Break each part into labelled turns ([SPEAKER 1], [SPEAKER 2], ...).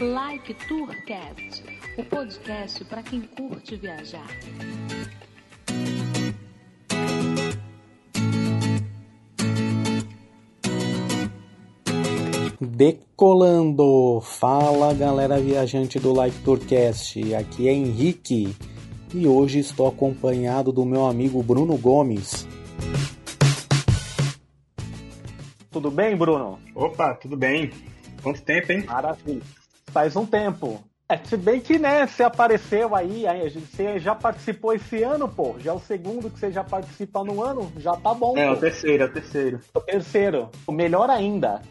[SPEAKER 1] Like Tourcast, o podcast para quem curte viajar.
[SPEAKER 2] Decolando! Fala galera viajante do Like Tourcast, aqui é Henrique e hoje estou acompanhado do meu amigo Bruno Gomes. Tudo bem, Bruno?
[SPEAKER 3] Opa, tudo bem. Quanto tempo, hein?
[SPEAKER 2] Maravilha. Faz um tempo. É, se bem que, né, você apareceu aí, aí, você já participou esse ano, pô. Já é o segundo que você já participa no ano, já tá bom.
[SPEAKER 3] É,
[SPEAKER 2] pô.
[SPEAKER 3] o terceiro, é o terceiro.
[SPEAKER 2] O terceiro. O melhor ainda.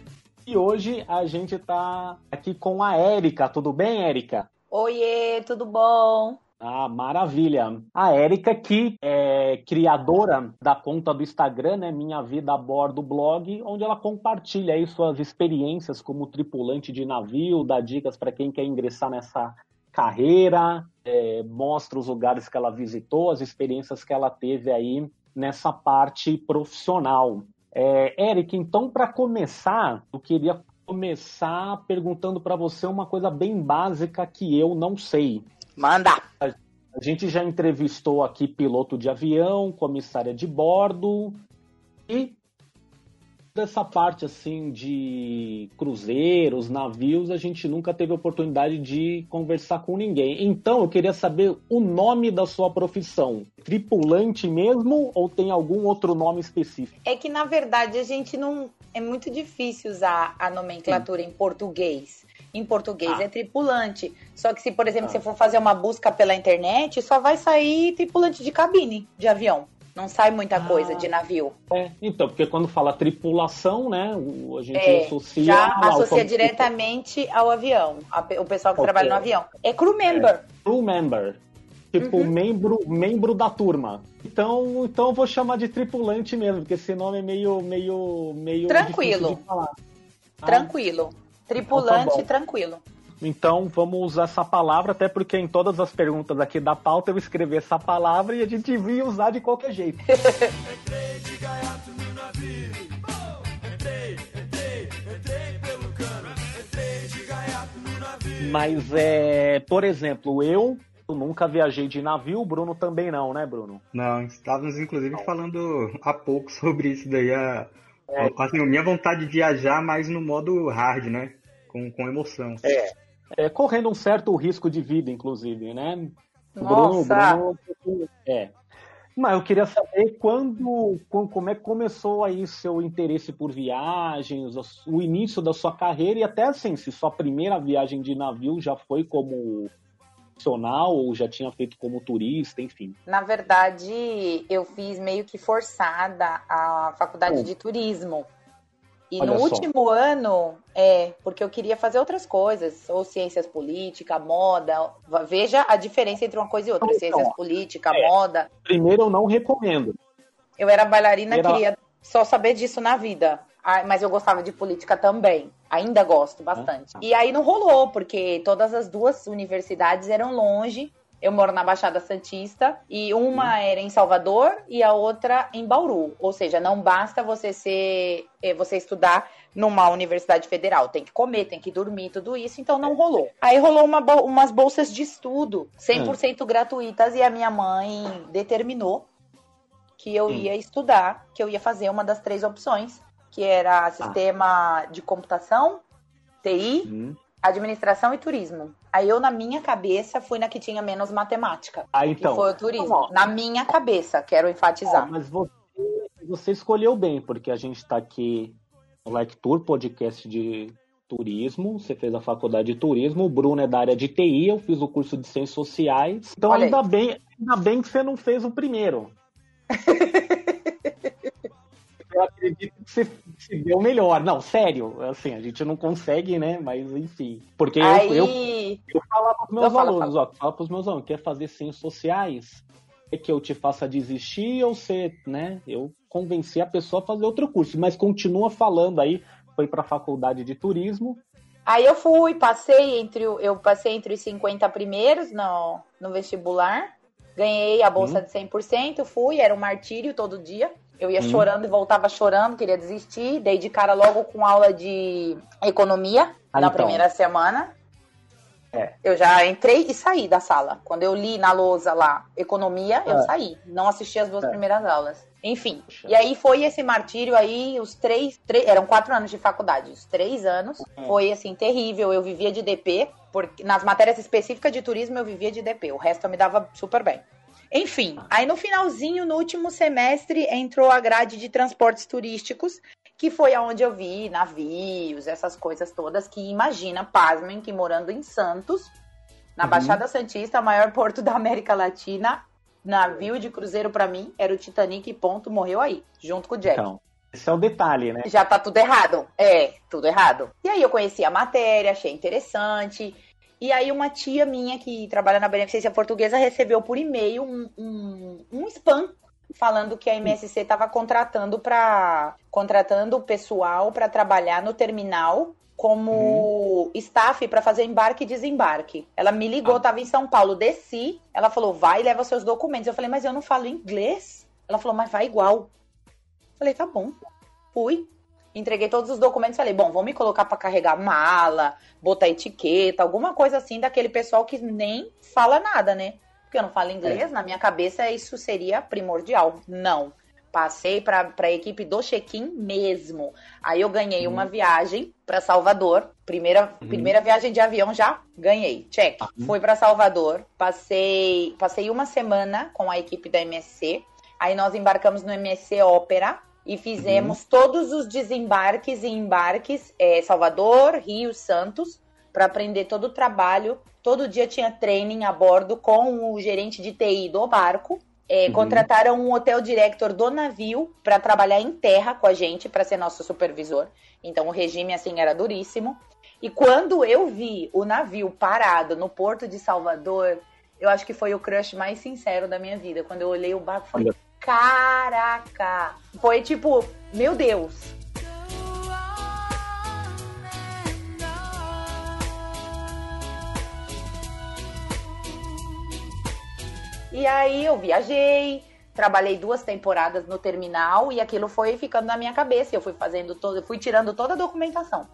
[SPEAKER 2] E hoje a gente tá aqui com a Érica. Tudo bem, Érica?
[SPEAKER 4] Oiê, tudo bom?
[SPEAKER 2] Ah, maravilha. A Érica, que é criadora da conta do Instagram, né, Minha Vida a Bordo Blog, onde ela compartilha aí suas experiências como tripulante de navio, dá dicas para quem quer ingressar nessa carreira, é, mostra os lugares que ela visitou, as experiências que ela teve aí nessa parte profissional. É, então, para começar, eu queria começar perguntando para você uma coisa bem básica que eu não sei.
[SPEAKER 4] Manda!
[SPEAKER 2] A gente já entrevistou aqui piloto de avião, comissária de bordo e dessa parte assim de cruzeiros, navios, a gente nunca teve oportunidade de conversar com ninguém. Então eu queria saber o nome da sua profissão. Tripulante mesmo ou tem algum outro nome específico?
[SPEAKER 4] É que na verdade a gente não. É muito difícil usar a nomenclatura em português. Em português
[SPEAKER 2] Ah.
[SPEAKER 4] é tripulante. Só que se, por exemplo,
[SPEAKER 2] Ah.
[SPEAKER 4] você for fazer uma busca pela internet, só vai sair tripulante de cabine de avião. Não sai muita
[SPEAKER 2] Ah.
[SPEAKER 4] coisa de navio.
[SPEAKER 2] É, então, porque quando fala tripulação, né, a gente
[SPEAKER 4] É,
[SPEAKER 2] associa
[SPEAKER 4] já associa diretamente ao avião, o pessoal que
[SPEAKER 2] Ok.
[SPEAKER 4] trabalha no avião. É crew member.
[SPEAKER 2] crew member. Tipo,
[SPEAKER 4] Uhum.
[SPEAKER 2] membro, membro da turma. Então, então eu vou chamar de tripulante mesmo, porque esse nome é meio, meio, meio
[SPEAKER 4] Tranquilo.
[SPEAKER 2] Ah,
[SPEAKER 4] Tranquilo. Tripulante,
[SPEAKER 2] Então tá
[SPEAKER 4] tranquilo.
[SPEAKER 2] Então vamos usar essa palavra, até porque em todas as perguntas aqui da pauta eu escrevi essa palavra e a gente devia usar de qualquer jeito. Mas é, por exemplo, eu nunca viajei de navio, o Bruno também não, né, Bruno?
[SPEAKER 3] Não, estávamos inclusive falando há pouco sobre isso daí, a,
[SPEAKER 2] É.
[SPEAKER 3] a- assim, a minha vontade de viajar mais no modo hard, né? Com, com emoção.
[SPEAKER 2] É, correndo um certo risco de vida, inclusive, né?
[SPEAKER 4] Nossa.
[SPEAKER 2] Bruno, é. Mas eu queria saber quando, com- como é que começou aí seu interesse por viagens, o início da sua carreira e até assim, se sua primeira viagem de navio já foi como profissional ou já tinha feito como turista, enfim.
[SPEAKER 4] Na verdade, eu fiz meio que forçada a faculdade
[SPEAKER 2] Hum.
[SPEAKER 4] de turismo. E
[SPEAKER 2] Olha
[SPEAKER 4] no
[SPEAKER 2] só.
[SPEAKER 4] último ano, é, porque eu queria fazer outras coisas, ou ciências políticas, moda. Veja a diferença entre uma coisa e outra.
[SPEAKER 2] Então,
[SPEAKER 4] Ciências políticas,
[SPEAKER 2] é.
[SPEAKER 4] moda.
[SPEAKER 2] Primeiro eu não recomendo.
[SPEAKER 4] Eu era bailarina,
[SPEAKER 2] Era-
[SPEAKER 4] queria só saber disso na vida. Ah, Mas eu gostava de política também. Ainda gosto bastante.
[SPEAKER 2] Ah.
[SPEAKER 4] E aí não rolou, porque todas as duas universidades eram longe. Eu moro na Baixada Santista e uma era em Salvador e a outra em Bauru. Ou seja, não basta você ser eh, você estudar numa universidade federal, tem que comer, tem que dormir, tudo isso, então não rolou. Aí rolou uma umas bolsas de estudo 100% gratuitas e a minha mãe determinou que eu
[SPEAKER 2] Hum.
[SPEAKER 4] ia estudar, que eu ia fazer uma das três opções, que era sistema de computação, TI,
[SPEAKER 2] Hum.
[SPEAKER 4] administração e turismo. Aí eu, na minha cabeça, fui na que tinha menos matemática.
[SPEAKER 2] Ah,
[SPEAKER 4] que
[SPEAKER 2] então.
[SPEAKER 4] foi o turismo.
[SPEAKER 2] Ó.
[SPEAKER 4] Na minha cabeça, quero
[SPEAKER 2] Ah,
[SPEAKER 4] enfatizar.
[SPEAKER 2] mas você, você escolheu bem, porque a gente está aqui no Like Tour, podcast de turismo. Você fez a faculdade de turismo, o Bruno é da área de TI, eu fiz o curso de ciências sociais. Então
[SPEAKER 4] Olha aí.
[SPEAKER 2] ainda bem, ainda bem que você não fez o primeiro. Eu acredito que você se deu melhor. Não, sério, assim, a gente não consegue, né? Mas enfim. Porque eu,
[SPEAKER 4] Aí,
[SPEAKER 2] eu eu falava pros meus
[SPEAKER 4] Não, fala,
[SPEAKER 2] alunos, ó, fala pros meus alunos, quer fazer ciências sociais? É que eu te faça desistir ou você, né? Eu convenci a pessoa a fazer outro curso, mas continua falando aí, foi pra faculdade de turismo.
[SPEAKER 4] aí eu fui, passei entre o- eu passei entre os 50 primeiros no, no vestibular. Ganhei a bolsa
[SPEAKER 2] Hum.
[SPEAKER 4] de 100%, fui, era um martírio todo dia. Eu ia
[SPEAKER 2] Hum.
[SPEAKER 4] chorando e voltava chorando, queria desistir. Dei de cara logo com aula de economia
[SPEAKER 2] Ah,
[SPEAKER 4] na
[SPEAKER 2] então.
[SPEAKER 4] primeira semana.
[SPEAKER 2] É.
[SPEAKER 4] Eu já entrei e saí da sala. Quando eu li na lousa lá economia, eu
[SPEAKER 2] É.
[SPEAKER 4] saí. Não assisti as duas
[SPEAKER 2] É.
[SPEAKER 4] primeiras aulas. Enfim. E aí foi esse martírio aí, os três, três. Eram quatro anos de faculdade. Os três anos
[SPEAKER 2] É.
[SPEAKER 4] foi assim, terrível. Eu vivia de DP, porque nas matérias específicas de turismo eu vivia de DP. O resto eu me dava super bem. Enfim, aí no finalzinho, no último semestre, entrou a grade de transportes turísticos, que foi aonde eu vi navios, essas coisas todas, que imagina, pasmem, que morando em Santos, na
[SPEAKER 2] Uhum.
[SPEAKER 4] Baixada Santista, maior porto da América Latina, navio de cruzeiro pra mim era o Titanic, ponto, morreu aí, junto com o Jack.
[SPEAKER 2] Então, esse é o detalhe, né?
[SPEAKER 4] Já tá tudo errado. É, tudo errado. E aí eu conheci a matéria, achei interessante. E aí uma tia minha que trabalha na Beneficência Portuguesa recebeu por e-mail um, um, um spam falando que a MSC estava contratando para contratando o pessoal para trabalhar no terminal como staff para fazer embarque e desembarque. Ela me ligou,
[SPEAKER 2] Ah.
[SPEAKER 4] tava em São Paulo, desci. Ela falou: "Vai, leva seus documentos". Eu falei: "Mas eu não falo inglês". Ela falou: "Mas vai igual". Falei: "Tá bom". Fui. Entreguei todos os documentos e falei, bom, vão me colocar para carregar mala, botar etiqueta, alguma coisa assim daquele pessoal que nem fala nada, né? Porque eu não falo inglês, na minha cabeça isso seria primordial. Não. Passei para a equipe do check-in mesmo. Aí eu ganhei uma viagem para Salvador. Primeira,
[SPEAKER 2] Uhum.
[SPEAKER 4] primeira viagem de avião já ganhei. Check.
[SPEAKER 2] Uhum.
[SPEAKER 4] Fui para Salvador. Passei, passei uma semana com a equipe da MSC. Aí nós embarcamos no MSC Ópera e fizemos todos os desembarques e embarques, é, Salvador, Rio, Santos, para aprender todo o trabalho. Todo dia tinha training a bordo com o gerente de TI do barco. É,
[SPEAKER 2] Uhum.
[SPEAKER 4] Contrataram um hotel director do navio para trabalhar em terra com a gente, para ser nosso supervisor. Então o regime assim era duríssimo. E quando eu vi o navio parado no porto de Salvador, eu acho que foi o crush mais sincero da minha vida. Quando eu olhei o barco, eu falei. Caraca! Foi tipo, meu Deus! E aí eu viajei, trabalhei duas temporadas no terminal e aquilo foi ficando na minha cabeça. Eu fui fazendo todo, fui tirando toda a documentação.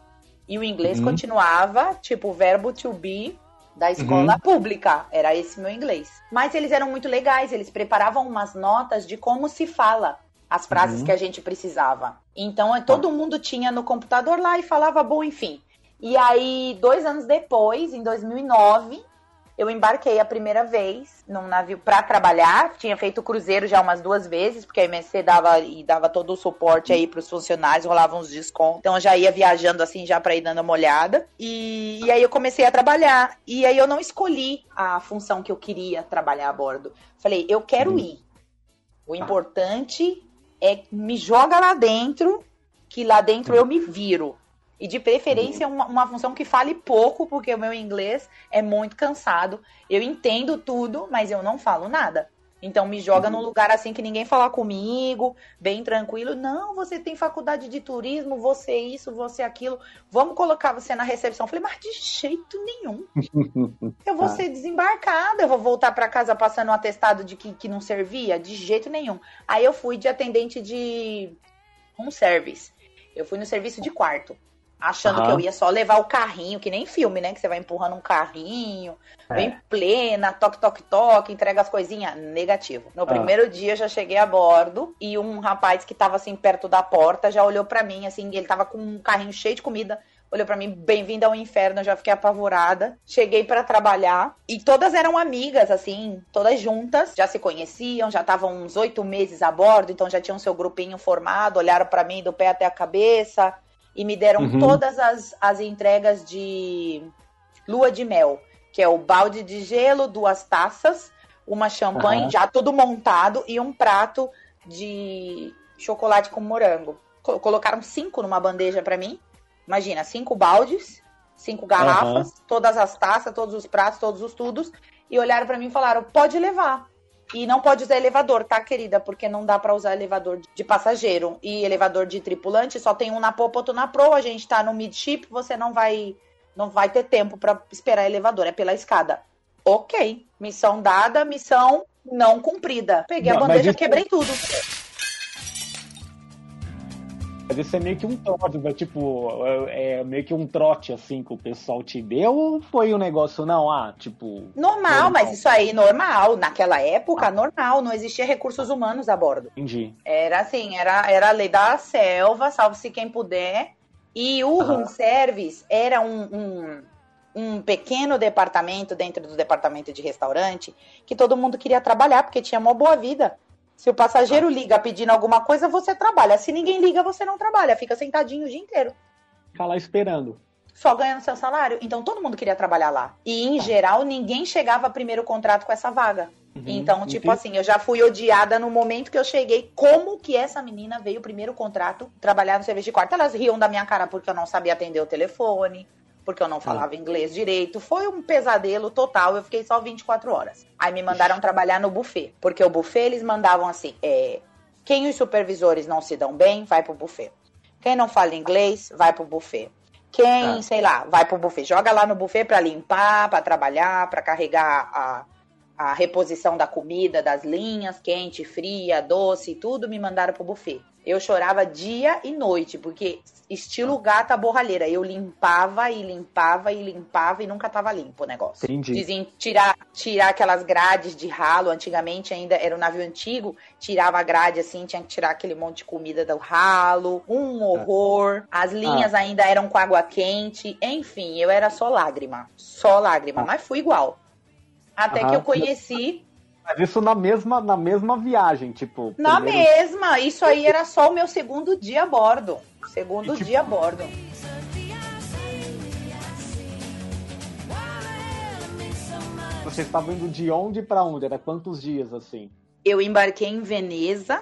[SPEAKER 4] E o inglês
[SPEAKER 2] Uhum.
[SPEAKER 4] continuava, tipo, verbo to be da escola
[SPEAKER 2] Uhum.
[SPEAKER 4] pública. Era esse meu inglês. Mas eles eram muito legais, eles preparavam umas notas de como se fala as frases
[SPEAKER 2] Uhum.
[SPEAKER 4] que a gente precisava. Então, é, todo mundo tinha no computador lá e falava bom, enfim. E aí, dois anos depois, em 2009, eu embarquei a primeira vez num navio para trabalhar. Tinha feito cruzeiro já umas duas vezes, porque a MSC dava e dava todo o suporte aí para os funcionários, rolavam uns descontos. Então eu já ia viajando assim já para ir dando uma olhada. E, e aí eu comecei a trabalhar. E aí eu não escolhi a função que eu queria trabalhar a bordo. Falei, eu quero
[SPEAKER 2] Uhum.
[SPEAKER 4] ir. O importante é me joga lá dentro, que lá dentro eu me viro. E de preferência uma, uma função que fale pouco, porque o meu inglês é muito cansado. Eu entendo tudo, mas eu não falo nada. Então me joga num lugar assim que ninguém falar comigo, bem tranquilo. Não, você tem faculdade de turismo, você isso, você aquilo. Vamos colocar você na recepção. Eu falei, mas de jeito nenhum. Eu vou
[SPEAKER 2] Tá.
[SPEAKER 4] ser desembarcada, eu vou voltar para casa passando um atestado de que, que não servia? De jeito nenhum. Aí eu fui de atendente de home service. Eu fui no serviço de quarto. Achando
[SPEAKER 2] Aham.
[SPEAKER 4] que eu ia só levar o carrinho, que nem filme, né? Que você vai empurrando um carrinho,
[SPEAKER 2] É.
[SPEAKER 4] bem plena, toque, toque, toque, entrega as coisinhas. Negativo. No
[SPEAKER 2] Ah.
[SPEAKER 4] primeiro dia eu já cheguei a bordo e um rapaz que tava assim perto da porta já olhou pra mim, assim, ele tava com um carrinho cheio de comida. Olhou pra mim, bem-vinda ao inferno, eu já fiquei apavorada. Cheguei pra trabalhar e todas eram amigas, assim, todas juntas, já se conheciam, já estavam uns oito meses a bordo, então já tinham seu grupinho formado, olharam pra mim do pé até a cabeça e me deram
[SPEAKER 2] Uhum.
[SPEAKER 4] todas as, as entregas de lua de mel, que é o balde de gelo, duas taças, uma champanhe
[SPEAKER 2] Aham.
[SPEAKER 4] já tudo montado e um prato de chocolate com morango. Co- Colocaram cinco numa bandeja pra mim. Imagina, cinco baldes, cinco garrafas, todas as taças, todos os pratos, todos os tudos, e olharam pra mim e falaram: pode levar. E não pode usar elevador, tá, querida? Porque não dá pra usar elevador de passageiro. E elevador de tripulante só tem um na popa, outro na proa. A gente tá no midship, você não vai não vai ter tempo pra esperar elevador, é pela escada. Ok, missão dada, missão não cumprida. Peguei
[SPEAKER 2] Não,
[SPEAKER 4] a bandeja,
[SPEAKER 2] isso-
[SPEAKER 4] quebrei tudo.
[SPEAKER 2] Mas isso é meio que um trote, né? tipo, é, é meio que um trote, assim, que o pessoal te deu, ou foi um negócio, não, ah, tipo...
[SPEAKER 4] Normal, normal. mas isso aí, normal. Naquela época, ah. normal, não existia recursos humanos a bordo.
[SPEAKER 2] Entendi.
[SPEAKER 4] Era assim, era, era a lei da selva, salve-se quem puder, e o ah. room service era um, um, um pequeno departamento dentro do departamento de restaurante que todo mundo queria trabalhar, porque tinha uma boa vida. Se o passageiro liga pedindo alguma coisa, você trabalha. Se ninguém liga, você não trabalha. Fica sentadinho o dia inteiro.
[SPEAKER 2] Fica lá esperando.
[SPEAKER 4] Só ganhando seu salário. Então todo mundo queria trabalhar lá. E em geral, ninguém chegava primeiro contrato com essa vaga. Uhum, então, tipo entendi. assim, eu já fui odiada no momento que eu cheguei. Como que essa menina veio primeiro contrato trabalhar no serviço de quarto? Elas riam da minha cara porque eu não sabia atender o telefone porque eu não falava ah. inglês direito. Foi um pesadelo total. Eu fiquei só 24 horas. Aí me mandaram trabalhar no buffet, porque o buffet eles mandavam assim: é, quem os supervisores não se dão bem, vai pro buffet. Quem não fala inglês, vai pro buffet. Quem, ah. sei lá, vai pro buffet. Joga lá no buffet para limpar, para trabalhar, para carregar a, a reposição da comida, das linhas, quente, fria, doce, tudo me mandaram pro buffet. Eu chorava dia e noite, porque estilo gata borralheira. Eu limpava e limpava e limpava e nunca tava limpo o negócio.
[SPEAKER 2] Entendi.
[SPEAKER 4] Dizem tirar, tirar aquelas grades de ralo. Antigamente ainda era um navio antigo, tirava a grade assim, tinha que tirar aquele monte de comida do ralo. Um horror. As linhas ah. ainda eram com água quente. Enfim, eu era só lágrima. Só lágrima. Ah. Mas fui igual. Até que eu conheci
[SPEAKER 2] mas isso na mesma, na mesma viagem, tipo.
[SPEAKER 4] Na primeiro... mesma. Isso aí era só o meu segundo dia a bordo. Segundo e, tipo... dia a bordo.
[SPEAKER 2] Você estava indo de onde para onde? Era quantos dias assim?
[SPEAKER 4] Eu embarquei em Veneza.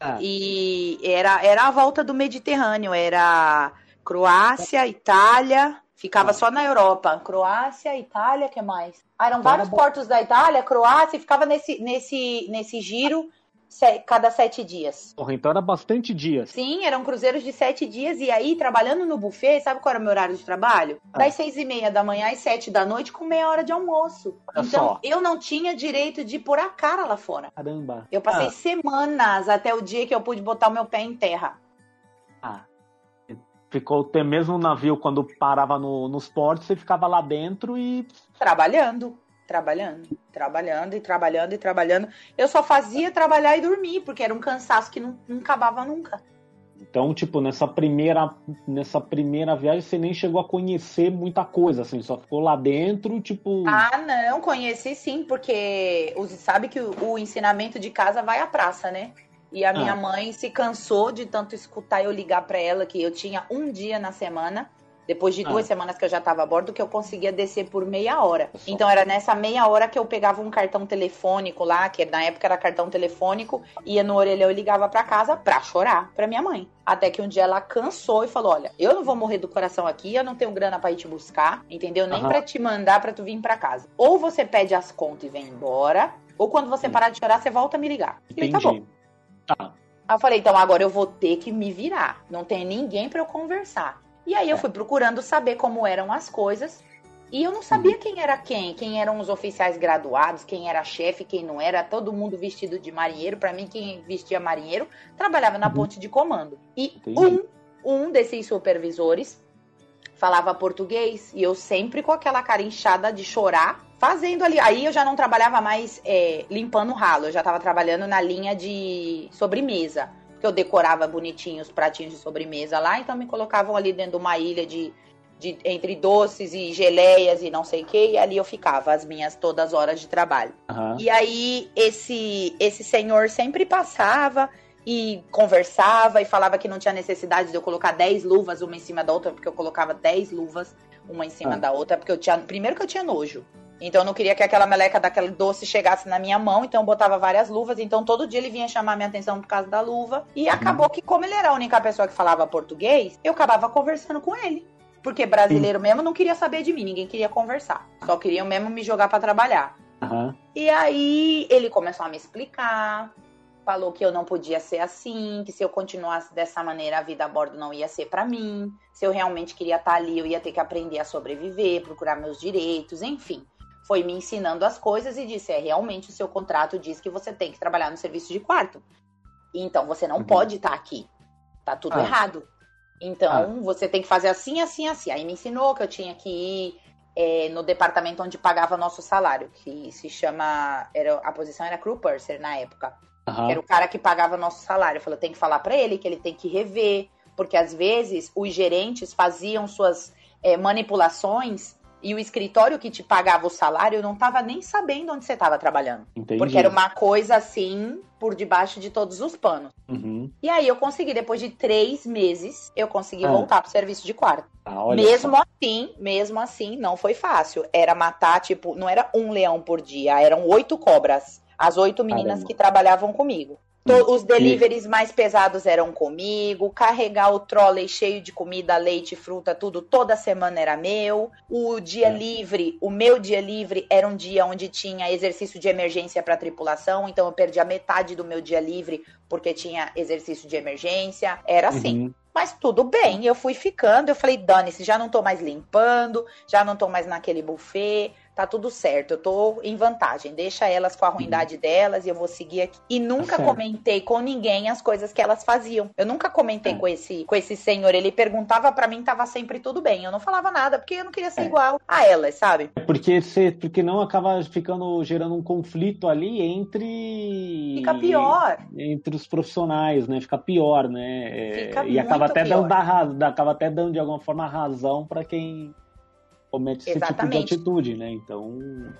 [SPEAKER 4] Ah. E era, era a volta do Mediterrâneo. Era Croácia, Itália, Ficava só na Europa. Croácia, Itália, que mais? Ah, eram vários portos da Itália, Croácia, e ficava nesse, nesse, nesse giro cada sete dias.
[SPEAKER 2] Porra, então era bastante dias.
[SPEAKER 4] Sim, eram cruzeiros de sete dias. E aí, trabalhando no buffet, sabe qual era o meu horário de trabalho? Ah. Das seis e meia da manhã às sete da noite, com meia hora de almoço. Olha então, só. eu não tinha direito de pôr a cara lá fora.
[SPEAKER 2] Caramba.
[SPEAKER 4] Eu passei ah. semanas até o dia que eu pude botar o meu pé em terra.
[SPEAKER 2] Ficou até mesmo o navio, quando parava no, nos portos, você ficava lá dentro e.
[SPEAKER 4] Trabalhando, trabalhando, trabalhando e trabalhando e trabalhando. Eu só fazia trabalhar e dormir, porque era um cansaço que não, não acabava nunca.
[SPEAKER 2] Então, tipo, nessa primeira, nessa primeira viagem você nem chegou a conhecer muita coisa, assim, só ficou lá dentro, tipo.
[SPEAKER 4] Ah, não, conheci sim, porque você sabe que o, o ensinamento de casa vai à praça, né? E a minha ah. mãe se cansou de tanto escutar eu ligar para ela que eu tinha um dia na semana, depois de duas ah. semanas que eu já estava a bordo, que eu conseguia descer por meia hora. Então era nessa meia hora que eu pegava um cartão telefônico lá, que na época era cartão telefônico, ia no orelhão e ligava para casa pra chorar pra minha mãe. Até que um dia ela cansou e falou: Olha, eu não vou morrer do coração aqui, eu não tenho grana para ir te buscar, entendeu? Nem uhum. para te mandar para tu vir para casa. Ou você pede as contas e vem embora, ou quando você parar de chorar, você volta a me ligar. E tá bom. Tá. Aí eu falei, então agora eu vou ter que me virar. Não tem ninguém para eu conversar. E aí eu é. fui procurando saber como eram as coisas. E eu não sabia uhum. quem era quem, quem eram os oficiais graduados, quem era chefe, quem não era, todo mundo vestido de marinheiro. Para mim, quem vestia marinheiro trabalhava na uhum. ponte de comando. E um, um desses supervisores falava português e eu sempre com aquela cara inchada de chorar, fazendo ali. Aí eu já não trabalhava mais é, limpando o ralo, eu já estava trabalhando na linha de sobremesa. Porque eu decorava bonitinho os pratinhos de sobremesa lá, então me colocavam ali dentro de uma ilha de, de entre doces e geleias e não sei o que, e ali eu ficava as minhas todas as horas de trabalho. Uhum. E aí esse, esse senhor sempre passava e conversava e falava que não tinha necessidade de eu colocar 10 luvas uma em cima da outra, porque eu colocava 10 luvas uma em cima ah. da outra, porque eu tinha. Primeiro que eu tinha nojo. Então eu não queria que aquela meleca daquele doce chegasse na minha mão, então eu botava várias luvas. Então todo dia ele vinha chamar minha atenção por causa da luva. E uhum. acabou que, como ele era a única pessoa que falava português, eu acabava conversando com ele. Porque brasileiro Sim. mesmo não queria saber de mim, ninguém queria conversar. Só queriam mesmo me jogar para trabalhar. Uhum. E aí ele começou a me explicar, falou que eu não podia ser assim, que se eu continuasse dessa maneira a vida a bordo não ia ser para mim. Se eu realmente queria estar ali, eu ia ter que aprender a sobreviver, procurar meus direitos, enfim foi me ensinando as coisas e disse: é realmente o seu contrato diz que você tem que trabalhar no serviço de quarto. Então você não uhum. pode estar tá aqui. Tá tudo
[SPEAKER 2] Ah.
[SPEAKER 4] errado. Então, você tem que fazer assim, assim, assim. Aí me ensinou que eu tinha que ir é, no departamento onde pagava nosso salário, que se chama. Era, a posição era crew purser na época.
[SPEAKER 2] Aham.
[SPEAKER 4] Era o cara que pagava nosso salário. Falou, tem que falar pra ele que ele tem que rever, porque às vezes os gerentes faziam suas é, manipulações e o escritório que te pagava o salário não tava nem sabendo onde você tava trabalhando.
[SPEAKER 2] Entendi.
[SPEAKER 4] Porque era uma coisa assim, por debaixo de todos os panos.
[SPEAKER 2] Uhum.
[SPEAKER 4] E aí eu consegui, depois de três meses, eu consegui
[SPEAKER 2] Ah.
[SPEAKER 4] voltar pro serviço de quarto.
[SPEAKER 2] Ah,
[SPEAKER 4] mesmo
[SPEAKER 2] só.
[SPEAKER 4] assim, mesmo assim, não foi fácil. Era matar, tipo, não era um leão por dia, eram oito cobras. As oito meninas
[SPEAKER 2] Caramba.
[SPEAKER 4] que trabalhavam comigo. To- Os deliveries mais pesados eram comigo, carregar o trolley cheio de comida, leite, fruta, tudo, toda semana era meu. O dia
[SPEAKER 2] É.
[SPEAKER 4] livre, o meu dia livre era um dia onde tinha exercício de emergência para tripulação, então eu perdi a metade do meu dia livre porque tinha exercício de emergência. Era assim.
[SPEAKER 2] Uhum.
[SPEAKER 4] Mas tudo bem, eu fui ficando, eu falei, dane-se, já não tô mais limpando, já não tô mais naquele buffet, tá tudo certo, eu tô em vantagem, deixa elas com a ruindade delas e eu vou seguir aqui. E nunca
[SPEAKER 2] certo.
[SPEAKER 4] comentei com ninguém as coisas que elas faziam. Eu nunca comentei
[SPEAKER 2] É.
[SPEAKER 4] com esse com esse senhor, ele perguntava pra mim, tava sempre tudo bem. Eu não falava nada, porque eu não queria ser
[SPEAKER 2] É.
[SPEAKER 4] igual a elas, sabe?
[SPEAKER 2] É Porque, você, porque não acaba ficando gerando um conflito ali entre.
[SPEAKER 4] Fica pior.
[SPEAKER 2] Entre os profissionais, né? Fica pior, né? É,
[SPEAKER 4] Fica
[SPEAKER 2] e acaba até
[SPEAKER 4] pior.
[SPEAKER 2] dando da acaba até dando de alguma forma razão para quem comete esse
[SPEAKER 4] Exatamente.
[SPEAKER 2] tipo de atitude, né? Então.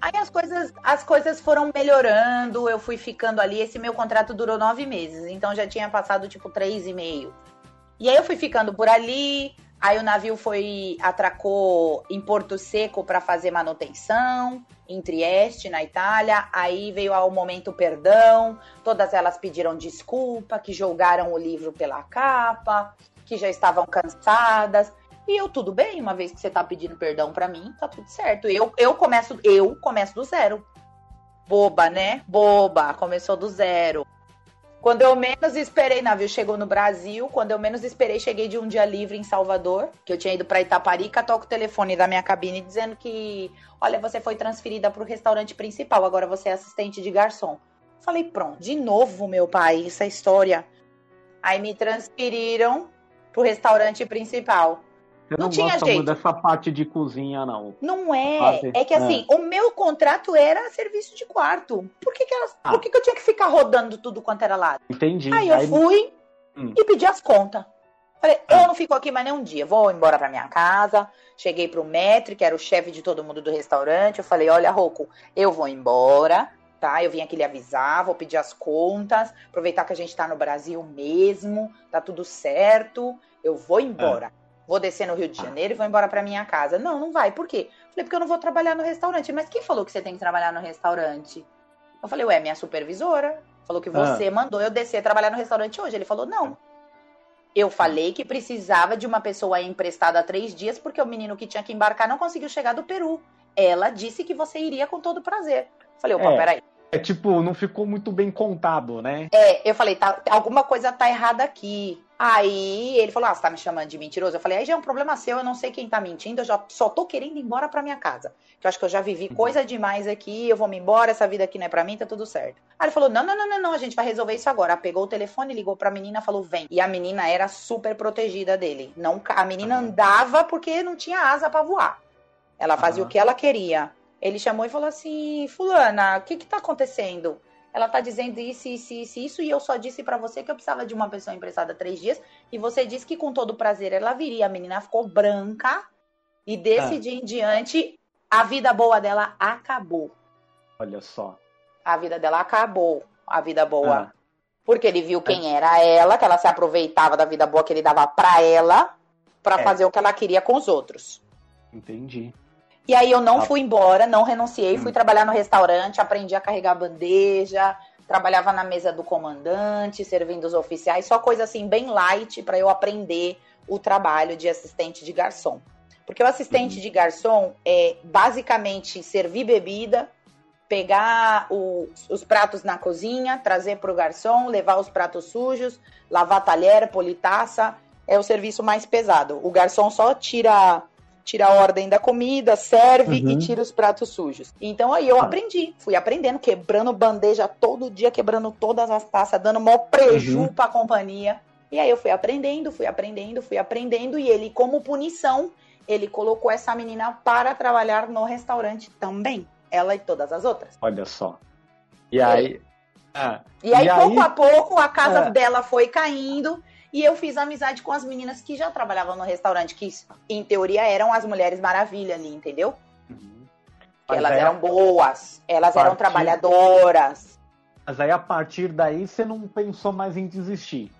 [SPEAKER 4] Aí as coisas, as coisas foram melhorando, eu fui ficando ali. Esse meu contrato durou nove meses, então já tinha passado tipo três e meio. E aí eu fui ficando por ali. Aí o navio foi atracou em Porto Seco para fazer manutenção em Trieste, na Itália. Aí veio ao momento perdão. Todas elas pediram desculpa, que jogaram o livro pela capa, que já estavam cansadas. E eu, tudo bem, uma vez que você tá pedindo perdão pra mim, tá tudo certo. Eu, eu começo, eu começo do zero. Boba, né? Boba, começou do zero. Quando eu menos esperei, navio chegou no Brasil. Quando eu menos esperei, cheguei de um dia livre em Salvador, que eu tinha ido pra Itaparica, toco o telefone da minha cabine dizendo que, olha, você foi transferida pro restaurante principal, agora você é assistente de garçom. Falei, pronto, de novo, meu pai, essa história. Aí me transferiram pro restaurante principal.
[SPEAKER 2] Você
[SPEAKER 4] Não
[SPEAKER 2] não,
[SPEAKER 4] tinha jeito.
[SPEAKER 2] dessa parte de cozinha, não.
[SPEAKER 4] Não é.
[SPEAKER 2] Quase.
[SPEAKER 4] É que assim, o meu contrato era serviço de quarto. Por que, que, elas,
[SPEAKER 2] Ah.
[SPEAKER 4] por que, que eu tinha que ficar rodando tudo quanto era lado?
[SPEAKER 2] Entendi.
[SPEAKER 4] Aí eu fui
[SPEAKER 2] Hum.
[SPEAKER 4] e pedi as contas. Falei,
[SPEAKER 2] Ah.
[SPEAKER 4] eu não fico aqui mais nem um dia, vou embora pra minha casa. Cheguei pro Metri, que era o chefe de todo mundo do restaurante. Eu falei, olha, Rocco, eu vou embora, tá? Eu vim aqui lhe avisar, vou pedir as contas, aproveitar que a gente tá no Brasil mesmo, tá tudo certo. Eu vou embora. Vou descer no Rio de Janeiro e vou embora pra minha casa. Não, não vai. Por quê? Falei, porque eu não vou trabalhar no restaurante. Mas quem falou que você tem que trabalhar no restaurante? Eu falei, ué, minha supervisora. Falou que você mandou eu descer trabalhar no restaurante hoje. Ele falou, não. Eu falei que precisava de uma pessoa emprestada há três dias porque o menino que tinha que embarcar não conseguiu chegar do Peru. Ela disse que você iria com todo prazer. Falei, opa,
[SPEAKER 2] É.
[SPEAKER 4] peraí.
[SPEAKER 2] É tipo, não ficou muito bem contado, né?
[SPEAKER 4] É, eu falei, tá, alguma coisa tá errada aqui. Aí ele falou, ah, você tá me chamando de mentiroso? Eu falei, aí já é um problema seu, eu não sei quem tá mentindo, eu já só tô querendo ir embora pra minha casa. Que eu acho que eu já vivi coisa demais aqui, eu vou me embora, essa vida aqui não é pra mim, tá tudo certo. Aí ele falou, não, não, não, não, não, a gente vai resolver isso agora. Aí Pegou o telefone, ligou pra menina, falou, vem. E a menina era super protegida dele. Não, a menina andava porque não tinha asa pra voar. Ela fazia
[SPEAKER 2] Aham.
[SPEAKER 4] o que ela queria. Ele chamou e falou assim, fulana, o que que tá acontecendo? Ela tá dizendo isso, isso, isso, isso, e eu só disse pra você que eu precisava de uma pessoa emprestada três dias, e você disse que com todo prazer ela viria. A menina ficou branca, e desse
[SPEAKER 2] Ah.
[SPEAKER 4] dia em diante, a vida boa dela acabou.
[SPEAKER 2] Olha só.
[SPEAKER 4] A vida dela acabou, a vida boa.
[SPEAKER 2] Ah,
[SPEAKER 4] Porque ele viu quem era ela, que ela se aproveitava da vida boa que ele dava pra ela, pra
[SPEAKER 2] É.
[SPEAKER 4] fazer o que ela queria com os outros.
[SPEAKER 2] entendi.
[SPEAKER 4] E aí eu não
[SPEAKER 2] Ah.
[SPEAKER 4] fui embora, não renunciei, fui
[SPEAKER 2] Hum.
[SPEAKER 4] trabalhar no restaurante, aprendi a carregar bandeja, trabalhava na mesa do comandante, servindo os oficiais, só coisa assim bem light pra eu aprender o trabalho de assistente de garçom. Porque o assistente
[SPEAKER 2] Uhum.
[SPEAKER 4] de garçom é basicamente servir bebida, pegar o- os pratos na cozinha, trazer pro garçom, levar os pratos sujos, lavar talher, politaça, é o serviço mais pesado. O garçom só tira tira a ordem da comida, serve
[SPEAKER 2] Uhum.
[SPEAKER 4] e tira os pratos sujos. Então aí eu
[SPEAKER 2] Ah.
[SPEAKER 4] aprendi, fui aprendendo, quebrando bandeja todo dia, quebrando todas as taças, dando maior preju
[SPEAKER 2] Uhum.
[SPEAKER 4] pra companhia. E aí eu fui aprendendo, fui aprendendo, fui aprendendo, e ele, como punição, ele colocou essa menina para trabalhar no restaurante também. Ela e todas as outras.
[SPEAKER 2] Olha só. E aí. Ah,
[SPEAKER 4] E aí,
[SPEAKER 2] E aí-
[SPEAKER 4] pouco a pouco, a casa
[SPEAKER 2] É.
[SPEAKER 4] dela foi caindo. E eu fiz amizade com as meninas que já trabalhavam no restaurante, que em teoria eram as Mulheres Maravilha ali, entendeu?
[SPEAKER 2] uhum.
[SPEAKER 4] Elas
[SPEAKER 2] aí-
[SPEAKER 4] eram boas, elas eram
[SPEAKER 2] Partiu-
[SPEAKER 4] trabalhadoras.
[SPEAKER 2] Mas aí a partir daí você não pensou mais em desistir.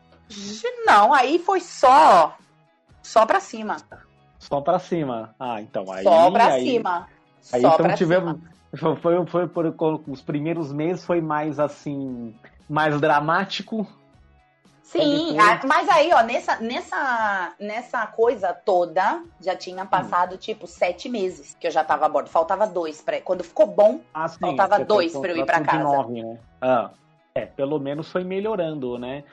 [SPEAKER 4] Não, aí foi só. Só pra cima.
[SPEAKER 2] Só pra cima. Ah, então aí.
[SPEAKER 4] só pra
[SPEAKER 2] aí,
[SPEAKER 4] cima.
[SPEAKER 2] Aí
[SPEAKER 4] só
[SPEAKER 2] então tivemos.
[SPEAKER 4] cima.
[SPEAKER 2] Foi, foi, foi por, os primeiros meses foi mais assim. Mais dramático.
[SPEAKER 4] Sim,
[SPEAKER 2] depois-
[SPEAKER 4] a- mas aí, ó, nessa, nessa, nessa coisa toda, já tinha
[SPEAKER 2] Hum.
[SPEAKER 4] passado, tipo, sete meses que eu já tava a bordo. Faltava dois. Pra... Quando ficou bom,
[SPEAKER 2] Ah, sim,
[SPEAKER 4] Faltava dois pra eu ir pra casa.
[SPEAKER 2] nove, né? Ah, é, pelo menos foi melhorando, né?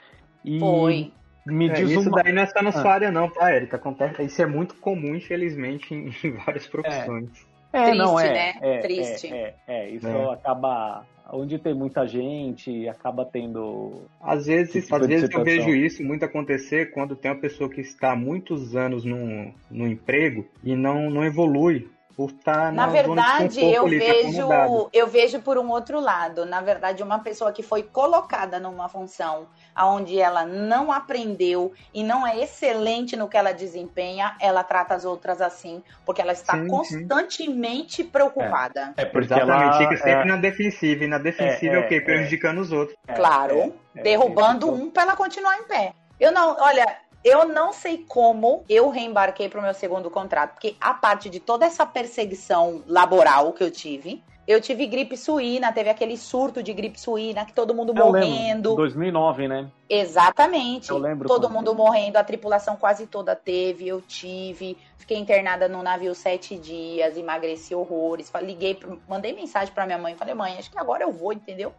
[SPEAKER 2] E
[SPEAKER 4] foi.
[SPEAKER 2] Me
[SPEAKER 3] É,
[SPEAKER 2] diz
[SPEAKER 3] isso
[SPEAKER 2] uma.
[SPEAKER 3] daí não é só na
[SPEAKER 2] Ah.
[SPEAKER 3] sua área, não, tá, Érica? Acontece, isso é muito comum, infelizmente, em, várias profissões.
[SPEAKER 2] É,
[SPEAKER 4] Triste,
[SPEAKER 2] não, é,
[SPEAKER 4] né?
[SPEAKER 2] é,
[SPEAKER 4] Triste.
[SPEAKER 2] É, é, é, isso
[SPEAKER 3] É.
[SPEAKER 2] acaba. Onde tem muita gente, acaba tendo.
[SPEAKER 3] Às vezes,
[SPEAKER 2] tipo
[SPEAKER 3] às vezes eu vejo isso muito acontecer quando tem uma pessoa que está há muitos anos no, no emprego e não, não evolui por estar
[SPEAKER 4] Na
[SPEAKER 3] na zona de
[SPEAKER 4] verdade, eu
[SPEAKER 3] tá acomodado.
[SPEAKER 4] vejo, eu vejo por um outro lado. Na verdade, uma pessoa que foi colocada numa função onde ela não aprendeu e não é excelente no que ela desempenha, ela trata as outras assim, porque ela está
[SPEAKER 3] Sim, sim.
[SPEAKER 4] constantemente preocupada.
[SPEAKER 2] É porque
[SPEAKER 3] Exatamente,
[SPEAKER 2] ela.
[SPEAKER 3] fica sempre
[SPEAKER 2] é,
[SPEAKER 3] na defensiva. E na defensiva
[SPEAKER 2] É,
[SPEAKER 3] é, o quê?
[SPEAKER 2] é,
[SPEAKER 3] Prejudicando os outros.
[SPEAKER 2] é,
[SPEAKER 4] Claro,
[SPEAKER 2] é, é,
[SPEAKER 4] derrubando
[SPEAKER 2] é,
[SPEAKER 4] um para ela continuar em pé. Eu não, olha, eu não sei como eu reembarquei para o meu segundo contrato, porque a parte de toda essa perseguição laboral que eu tive, eu tive gripe suína, teve aquele surto de gripe suína, que todo mundo
[SPEAKER 2] Eu lembro,
[SPEAKER 4] morrendo.
[SPEAKER 2] 2009, né?
[SPEAKER 4] Exatamente.
[SPEAKER 2] Eu lembro
[SPEAKER 4] Todo mundo morrendo, a tripulação quase toda teve, eu tive. Fiquei internada no navio sete dias, emagreci horrores. Liguei, mandei mensagem pra minha mãe, falei, mãe, acho que agora eu vou, entendeu?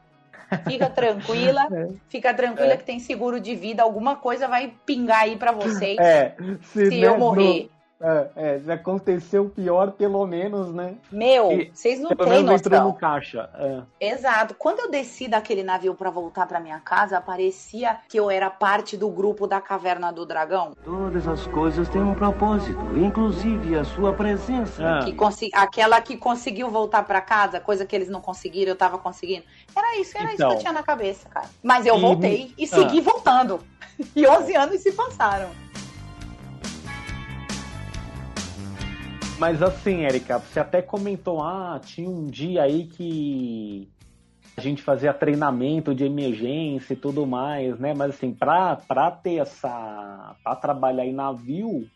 [SPEAKER 4] Fica tranquila, fica tranquila
[SPEAKER 2] É.
[SPEAKER 4] que tem seguro de vida, alguma coisa vai pingar aí pra vocês
[SPEAKER 2] É, se,
[SPEAKER 4] se
[SPEAKER 2] né,
[SPEAKER 4] eu morrer.
[SPEAKER 2] É, é, aconteceu pior, pelo menos, né?
[SPEAKER 4] Meu, vocês não têm
[SPEAKER 2] entrou no
[SPEAKER 4] noção.
[SPEAKER 2] caixa. é.
[SPEAKER 4] Exato. Quando eu desci daquele navio pra voltar pra minha casa, parecia que eu era parte do grupo da Caverna do Dragão.
[SPEAKER 5] Todas as coisas têm um propósito, inclusive a sua presença.
[SPEAKER 2] Ah,
[SPEAKER 4] que consi- aquela que conseguiu voltar pra casa, coisa que eles não conseguiram, eu tava conseguindo. Era isso, era isso
[SPEAKER 2] Então.
[SPEAKER 4] que eu tinha na cabeça, cara. Mas eu
[SPEAKER 2] E-
[SPEAKER 4] voltei e
[SPEAKER 2] Ah.
[SPEAKER 4] segui voltando. E 11 anos se passaram.
[SPEAKER 2] Mas assim, Erika, você até comentou, ah, tinha um dia aí que a gente fazia treinamento de emergência e tudo mais, né? Mas assim, pra, pra ter essa. pra trabalhar em navio,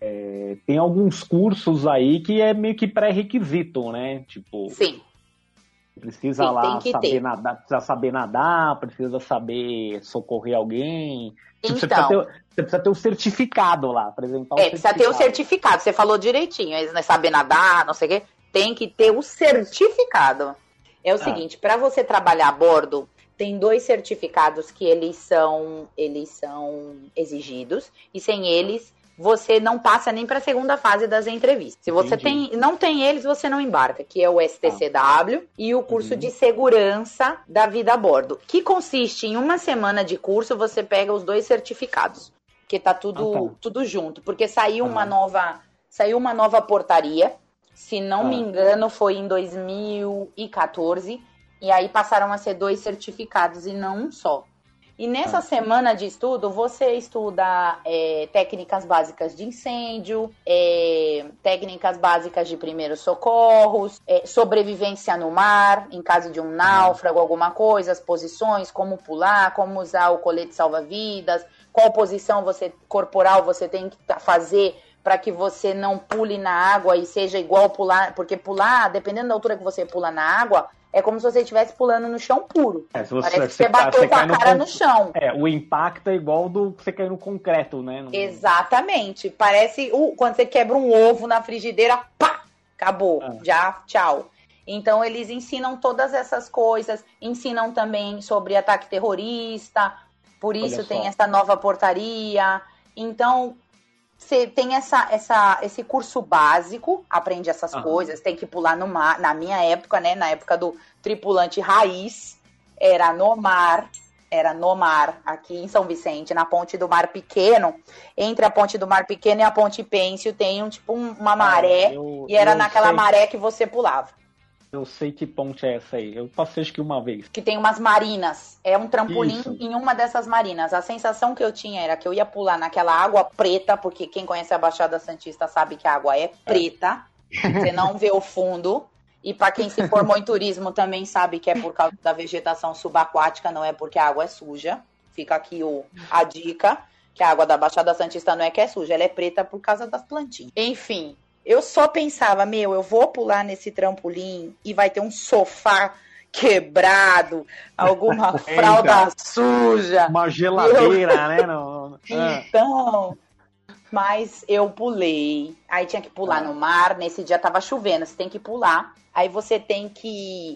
[SPEAKER 2] é, tem alguns cursos aí que é meio que pré-requisito, né? Tipo,
[SPEAKER 4] Sim.
[SPEAKER 2] Precisa
[SPEAKER 4] Sim,
[SPEAKER 2] lá saber
[SPEAKER 4] ter.
[SPEAKER 2] nadar, precisa saber nadar, precisa saber socorrer alguém. Tipo, você,
[SPEAKER 4] Então,
[SPEAKER 2] precisa ter, você precisa ter o certificado lá, apresentar o
[SPEAKER 4] é, precisa ter o certificado. Você falou direitinho, eles não sabem nadar, não sei o quê. Tem que ter o certificado. É o
[SPEAKER 2] Ah.
[SPEAKER 4] seguinte, para você trabalhar a bordo, tem dois certificados que eles são, eles são exigidos e sem eles você não passa nem para a segunda fase das entrevistas. Se você
[SPEAKER 2] Entendi.
[SPEAKER 4] tem, não tem eles, você não embarca, que é o STCW e o curso
[SPEAKER 2] Uhum.
[SPEAKER 4] de segurança da vida a bordo, que consiste em uma semana de curso, você pega os dois certificados, que tá tudo,
[SPEAKER 2] Ah, tá.
[SPEAKER 4] tudo junto, porque saiu uma
[SPEAKER 2] Ah.
[SPEAKER 4] nova, saiu uma nova portaria, se não me
[SPEAKER 2] Ah.
[SPEAKER 4] engano, foi em 2014, e aí passaram a ser dois certificados e não um só. E nessa
[SPEAKER 2] Ah.
[SPEAKER 4] semana de estudo, você estuda é, técnicas básicas de incêndio, é, técnicas básicas de primeiros socorros, é, sobrevivência no mar, em caso de um náufrago, alguma coisa, as posições, como pular, como usar o colete salva-vidas, qual posição você corporal você tem que fazer para que você não pule na água e seja igual pular, porque pular, dependendo da altura que você pula na água, é como se você estivesse pulando no chão puro.
[SPEAKER 2] É, se você,
[SPEAKER 4] Parece que
[SPEAKER 2] você
[SPEAKER 4] você bateu
[SPEAKER 2] você
[SPEAKER 4] com a
[SPEAKER 2] no
[SPEAKER 4] cara
[SPEAKER 2] con-
[SPEAKER 4] no chão.
[SPEAKER 2] É, o impacto é igual do que você cair no concreto, né? No-
[SPEAKER 4] Exatamente. Parece o- quando você quebra um ovo na frigideira, pá! Acabou.
[SPEAKER 2] Ah.
[SPEAKER 4] Já, tchau. Então, eles ensinam todas essas coisas, ensinam também sobre ataque terrorista, por isso tem essa nova portaria. Então, você tem essa, essa, esse curso básico, aprende essas coisas, tem que pular no mar. Na minha época, né? Na época do tripulante raiz, era no mar. era no mar, aqui em São Vicente, na ponte do Mar Pequeno. Entre a ponte do Mar Pequeno e a ponte Pêncil tem um tipo um- uma maré,
[SPEAKER 2] É, eu-
[SPEAKER 4] e era naquela
[SPEAKER 2] sei-
[SPEAKER 4] maré que você pulava.
[SPEAKER 2] Eu sei que ponte é essa aí. Eu passei acho que uma vez.
[SPEAKER 4] Que tem umas marinas. É um trampolim
[SPEAKER 2] Isso.
[SPEAKER 4] em uma dessas marinas. A sensação que eu tinha era que eu ia pular naquela água preta, porque quem conhece a Baixada Santista sabe que a água é preta. Você não vê o fundo. E para quem se formou em turismo também sabe que é por causa da vegetação subaquática, não é porque a água é suja. Fica aqui o, a dica, que a água da Baixada Santista não é que é suja, ela é preta por causa das plantinhas. Enfim, eu só pensava, meu, eu vou pular nesse trampolim e vai ter um sofá quebrado, alguma fralda suja.
[SPEAKER 2] Uma geladeira, né? No... no- Ah,
[SPEAKER 4] Então, mas eu pulei. Aí tinha que pular no mar. Nesse dia tava chovendo, você tem que pular. Aí você tem que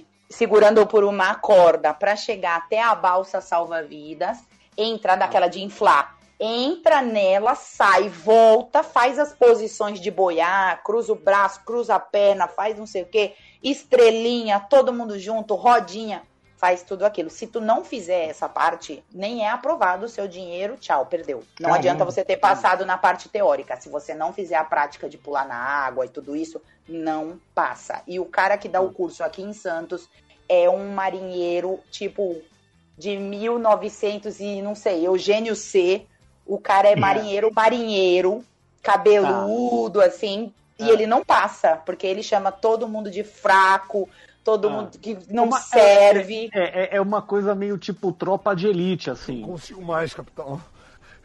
[SPEAKER 4] ir segurando por uma corda para chegar até a balsa salva-vidas, entrar daquela de inflar. Entra nela, sai, volta, faz as posições de boiar, cruza o braço, cruza a perna, faz não sei o quê, estrelinha, todo mundo junto, rodinha faz tudo aquilo. Se tu não fizer essa parte, nem é aprovado o seu dinheiro, tchau, perdeu. Não
[SPEAKER 2] Caramba.
[SPEAKER 4] adianta você ter passado na parte teórica. Se você não fizer a prática de pular na água e tudo isso, não passa. E o cara que dá o curso aqui em Santos é um marinheiro, tipo, de 1900 e não sei, Eugênio C. O cara é marinheiro, marinheiro, cabeludo, assim, e
[SPEAKER 2] Ah.
[SPEAKER 4] ele não passa, porque ele chama todo mundo de fraco, todo
[SPEAKER 2] Ah.
[SPEAKER 4] mundo que não
[SPEAKER 2] Uma-
[SPEAKER 4] serve.
[SPEAKER 2] É, é, é uma coisa meio tipo tropa de elite, assim.
[SPEAKER 6] Consigo mais, capitão.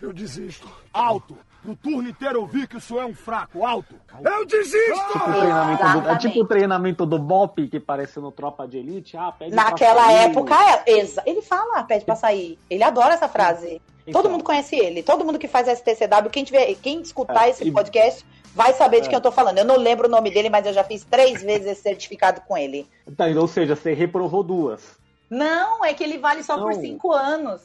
[SPEAKER 6] Eu desisto. Alto! No turno inteiro eu vi que o senhor é um fraco. Alto! Eu desisto!
[SPEAKER 2] Tipo do, é tipo o treinamento do Bop que parece no Tropa de Elite. Ah, pede pra
[SPEAKER 4] Naquela
[SPEAKER 2] sair.
[SPEAKER 4] época, é, ele fala, pede pra sair. Ele adora essa frase.
[SPEAKER 2] Então.
[SPEAKER 4] Todo mundo conhece ele. Todo mundo que faz STCW, quem, tiver, quem escutar
[SPEAKER 2] É,
[SPEAKER 4] esse
[SPEAKER 2] e-
[SPEAKER 4] podcast vai saber de
[SPEAKER 2] É.
[SPEAKER 4] quem eu tô falando. Eu não lembro o nome dele, mas eu já fiz três vezes esse certificado com ele.
[SPEAKER 2] Tá, ou seja, você reprovou duas.
[SPEAKER 4] Não, é que ele vale só por
[SPEAKER 2] Não.
[SPEAKER 4] cinco anos.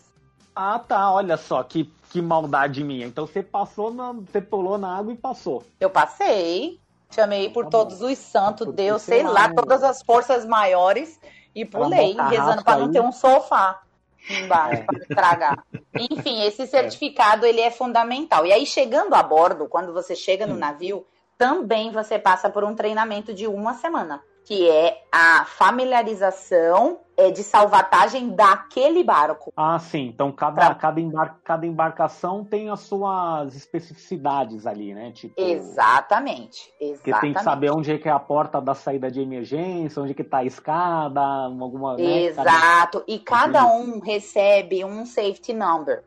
[SPEAKER 2] Ah, tá, olha só, que, que maldade minha. Então você passou, na, você pulou na água e passou.
[SPEAKER 4] Eu passei, chamei por
[SPEAKER 2] Tá
[SPEAKER 4] todos
[SPEAKER 2] bom.
[SPEAKER 4] os santos, Deus,
[SPEAKER 2] sei lá, né?
[SPEAKER 4] todas as forças maiores e pulei, rezando pra não ter um sofá embaixo me estragar. Enfim, esse certificado ele é fundamental. E aí chegando a bordo, quando você chega no navio, também você passa por um treinamento de uma semana, que é a familiarização é, de salvatagem daquele barco.
[SPEAKER 2] Ah, sim. Então cada,
[SPEAKER 4] Pra-
[SPEAKER 2] cada, embar- cada embarcação tem as suas especificidades ali, né? Tipo,
[SPEAKER 4] Exatamente,
[SPEAKER 2] Porque
[SPEAKER 4] exatamente.
[SPEAKER 2] tem que saber onde é que é a porta da saída de emergência, onde é que tá a escada, alguma. né, cada-
[SPEAKER 4] Exato. E cada um recebe um safety number,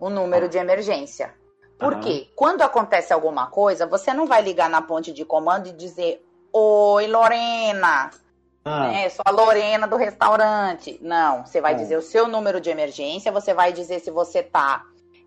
[SPEAKER 4] o número
[SPEAKER 2] Ah.
[SPEAKER 4] de emergência. Por
[SPEAKER 2] Aham.
[SPEAKER 4] quê? Quando acontece alguma coisa, você não vai ligar na ponte de comando e dizer: Oi, Lorena,
[SPEAKER 2] Ah,
[SPEAKER 4] né? Sou a Lorena do restaurante. Não, você vai
[SPEAKER 2] É.
[SPEAKER 4] dizer o seu número de emergência, você vai dizer se você tá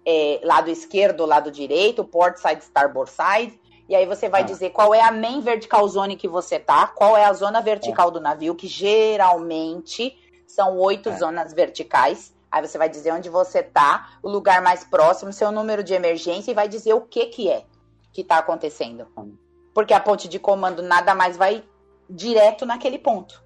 [SPEAKER 4] é, lado esquerdo lado direito, port side, starboard side. E aí você vai
[SPEAKER 2] Ah.
[SPEAKER 4] dizer qual é a main vertical zone que você tá, qual é a zona vertical do navio, que geralmente são oito
[SPEAKER 2] É.
[SPEAKER 4] zonas verticais. Aí você vai dizer onde você tá, o lugar mais próximo, seu número de emergência e vai dizer o que que é que tá acontecendo. Porque a ponte de comando nada mais vai direto naquele ponto.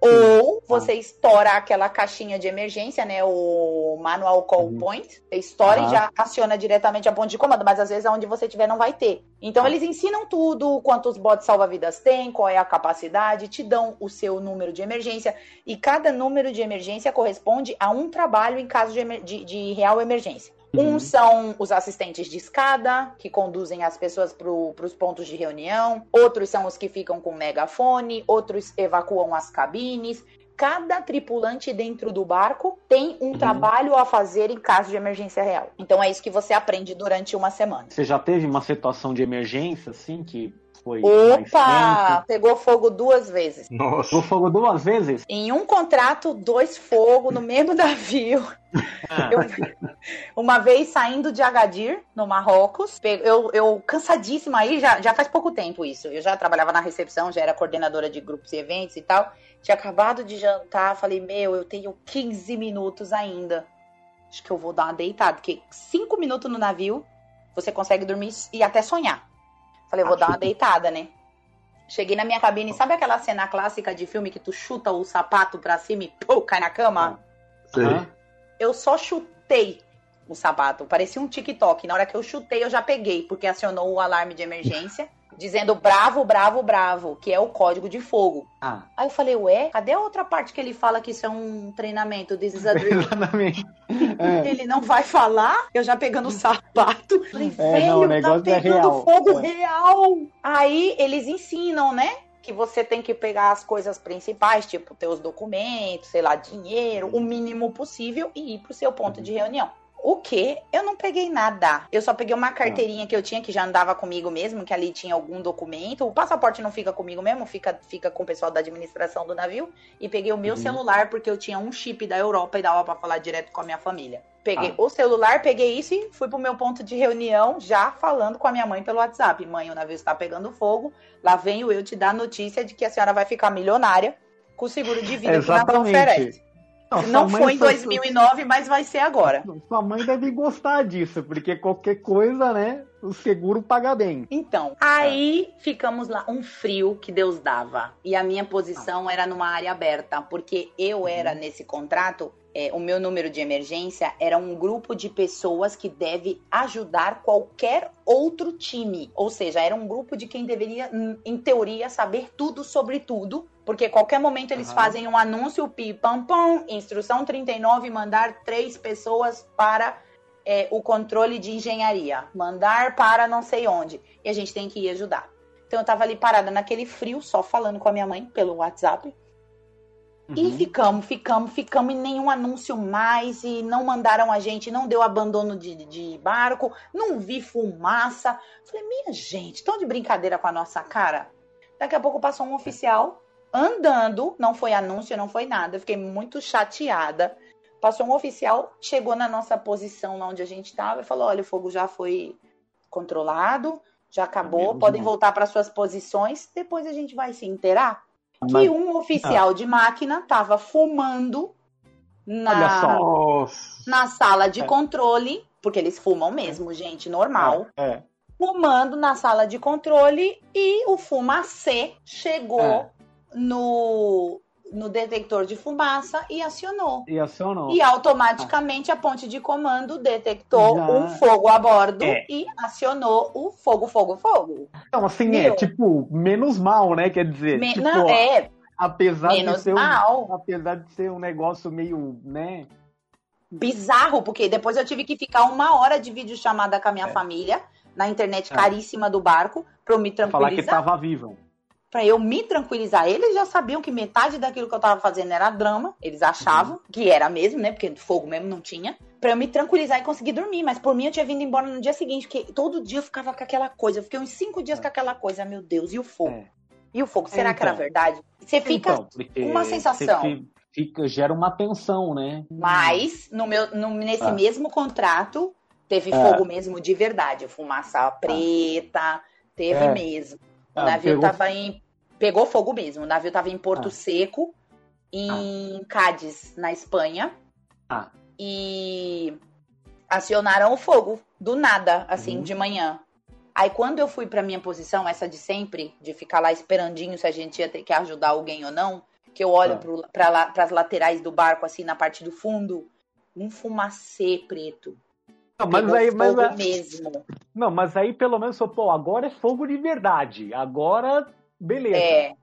[SPEAKER 4] Ou você estoura aquela caixinha de emergência, né? O manual call
[SPEAKER 2] Uhum.
[SPEAKER 4] point. Você estoura e já aciona diretamente a ponte de comando, mas às vezes aonde você tiver não vai ter. Então
[SPEAKER 2] Ah.
[SPEAKER 4] eles ensinam tudo, quantos botes salva-vidas tem, qual é a capacidade, te dão o seu número de emergência. E cada número de emergência corresponde a um trabalho em caso de, de- de real emergência.
[SPEAKER 2] Uhum.
[SPEAKER 4] Uns são os assistentes de escada, que conduzem as pessoas para os pontos de reunião. Outros são os que ficam com megafone. Outros evacuam as cabines. Cada tripulante dentro do barco tem um
[SPEAKER 2] Uhum.
[SPEAKER 4] trabalho a fazer em caso de emergência real. Então é isso que você aprende durante uma semana.
[SPEAKER 2] Você já teve uma situação de emergência, assim, que foi.
[SPEAKER 4] Opa! Pegou fogo duas vezes.
[SPEAKER 3] Nossa.
[SPEAKER 2] Pegou fogo duas vezes?
[SPEAKER 4] Em um contrato, dois fogo no mesmo navio.
[SPEAKER 2] Ah,
[SPEAKER 4] Eu- uma vez saindo de Agadir, no Marrocos, eu, eu cansadíssima aí, já, já faz pouco tempo isso. Eu já trabalhava na recepção, já era coordenadora de grupos e eventos e tal. Tinha acabado de jantar, falei, meu, eu tenho 15 minutos ainda. Acho que eu vou dar uma deitada, porque cinco minutos no navio, você consegue dormir e até sonhar. Falei, vou dar uma deitada, né? Cheguei na minha cabine, sabe aquela cena clássica de filme que tu chuta o sapato pra cima e pô, cai na cama?
[SPEAKER 2] aham.
[SPEAKER 4] eu só chutei o sapato. Parecia um TikTok. Na hora que eu chutei, eu já peguei, porque acionou o alarme de emergência. Dizendo bravo, bravo, bravo, que é o código de fogo.
[SPEAKER 2] Ah,
[SPEAKER 4] Aí eu falei, ué, cadê a outra parte que ele fala que isso é um treinamento? This is a
[SPEAKER 2] exatamente. É.
[SPEAKER 4] Ele não vai falar, eu já pegando o sapato. Falei,
[SPEAKER 2] É,
[SPEAKER 4] velho,
[SPEAKER 2] não, o
[SPEAKER 4] tá
[SPEAKER 2] negócio é
[SPEAKER 4] pegando
[SPEAKER 2] real.
[SPEAKER 4] fogo
[SPEAKER 2] É.
[SPEAKER 4] real. Aí eles ensinam, né? Que você tem que pegar as coisas principais, tipo teus documentos, sei lá, dinheiro, o mínimo possível e ir pro seu ponto de reunião. O que? Eu não peguei nada. Eu só peguei uma carteirinha que eu tinha, que já andava comigo mesmo, que ali tinha algum documento. O passaporte não fica comigo mesmo, fica, fica com o pessoal da administração do navio. E peguei o meu
[SPEAKER 2] Uhum.
[SPEAKER 4] celular, porque eu tinha um chip da Europa e dava pra falar direto com a minha família. Peguei
[SPEAKER 2] Ah.
[SPEAKER 4] o celular, peguei isso e fui pro meu ponto de reunião, já falando com a minha mãe pelo WhatsApp. Mãe, o navio está pegando fogo. Lá venho eu te dar a notícia de que a senhora vai ficar milionária com o seguro de vida que o navio
[SPEAKER 2] Exatamente.
[SPEAKER 4] oferece.
[SPEAKER 2] Não,
[SPEAKER 4] foi em
[SPEAKER 2] só-
[SPEAKER 4] 2009, mas vai ser agora.
[SPEAKER 2] Sua mãe deve gostar disso, porque qualquer coisa, né? O seguro paga bem.
[SPEAKER 4] Então, aí ficamos lá, um frio que Deus dava. E a minha posição era numa área aberta, porque eu era nesse contrato, é, o meu número de emergência era um grupo de pessoas que deve ajudar qualquer outro time. Ou seja, era um grupo de quem deveria, em teoria, saber tudo sobre tudo. Porque qualquer momento eles
[SPEAKER 2] Aham.
[SPEAKER 4] fazem um anúncio, pi, pam, pam, instrução 39, mandar três pessoas para é, o controle de engenharia, mandar para não sei onde, e a gente tem que ir ajudar. Então eu tava ali parada naquele frio, só falando com a minha mãe pelo WhatsApp, e
[SPEAKER 2] Uhum.
[SPEAKER 4] ficamos, ficamos, ficamos, e nenhum anúncio mais, e não mandaram a gente, não deu abandono de, de barco, não vi fumaça. Falei, minha gente, estão de brincadeira com a nossa cara? Daqui a pouco passou um oficial andando, não foi anúncio, não foi nada, fiquei muito chateada. Passou um oficial, chegou na nossa posição lá onde a gente estava e falou: olha, o fogo já foi controlado, já acabou, podem voltar para suas posições, depois a gente vai se inteirar.
[SPEAKER 2] Mas-
[SPEAKER 4] Que um oficial de máquina estava fumando na, na sala de
[SPEAKER 2] É.
[SPEAKER 4] controle, porque eles fumam mesmo, gente, normal.
[SPEAKER 2] É.
[SPEAKER 4] Fumando na sala de controle e o fumacê chegou
[SPEAKER 2] É.
[SPEAKER 4] no, no detector de fumaça e acionou.
[SPEAKER 2] E acionou.
[SPEAKER 4] E automaticamente a ponte de comando detectou
[SPEAKER 2] Já.
[SPEAKER 4] um fogo a bordo
[SPEAKER 2] É.
[SPEAKER 4] e acionou o fogo, fogo, fogo.
[SPEAKER 2] Então, assim, é tipo, menos mal, né? Quer dizer,
[SPEAKER 4] Me-
[SPEAKER 2] tipo,
[SPEAKER 4] não, é,
[SPEAKER 2] apesar de
[SPEAKER 4] menos
[SPEAKER 2] ser um,
[SPEAKER 4] mal.
[SPEAKER 2] apesar de ser um negócio meio, né?
[SPEAKER 4] bizarro, porque depois eu tive que ficar uma hora de videochamada com a minha
[SPEAKER 2] É.
[SPEAKER 4] família, na internet
[SPEAKER 2] É.
[SPEAKER 4] caríssima do barco, pra eu me
[SPEAKER 2] Falar que
[SPEAKER 4] tranquilizar.
[SPEAKER 2] tava vivo.
[SPEAKER 4] Pra eu me tranquilizar. Eles já sabiam que metade daquilo que eu tava fazendo era drama. Eles achavam que era mesmo, né? Porque fogo mesmo não tinha. Pra eu me tranquilizar e conseguir dormir. Mas por mim eu tinha vindo embora no dia seguinte. Porque todo dia eu ficava com aquela coisa. Eu fiquei uns cinco dias com aquela coisa. Meu Deus, e o fogo?
[SPEAKER 2] É.
[SPEAKER 4] E o fogo? Será que era
[SPEAKER 2] Então.
[SPEAKER 4] verdade? Você fica.
[SPEAKER 2] Então, porque
[SPEAKER 4] uma sensação.
[SPEAKER 2] fica, gera uma tensão, né?
[SPEAKER 4] Mas no meu, no- nesse
[SPEAKER 2] Ah.
[SPEAKER 4] mesmo contrato, teve
[SPEAKER 2] Ah.
[SPEAKER 4] fogo mesmo de verdade. Fumaça preta, teve
[SPEAKER 2] É.
[SPEAKER 4] mesmo. O
[SPEAKER 2] Ah,
[SPEAKER 4] navio
[SPEAKER 2] pegou-
[SPEAKER 4] tava em. Pegou fogo mesmo. O navio tava em Porto
[SPEAKER 2] Ah.
[SPEAKER 4] Seco, em Cádiz, na Espanha.
[SPEAKER 2] Ah.
[SPEAKER 4] E acionaram o fogo do nada, assim,
[SPEAKER 2] Uhum.
[SPEAKER 4] de manhã. Aí quando eu fui pra minha posição, essa de sempre, de ficar lá esperandinho se a gente ia ter que ajudar alguém ou não, que eu olho
[SPEAKER 2] Ah.
[SPEAKER 4] lá, pras laterais do barco, assim, na parte do fundo, um fumacê preto.
[SPEAKER 2] Não, mas
[SPEAKER 4] Pegou
[SPEAKER 2] aí, mas, a-
[SPEAKER 4] mesmo.
[SPEAKER 2] não, mas aí pelo menos, pô, agora é fogo de verdade. Agora, beleza.
[SPEAKER 4] É,
[SPEAKER 2] é,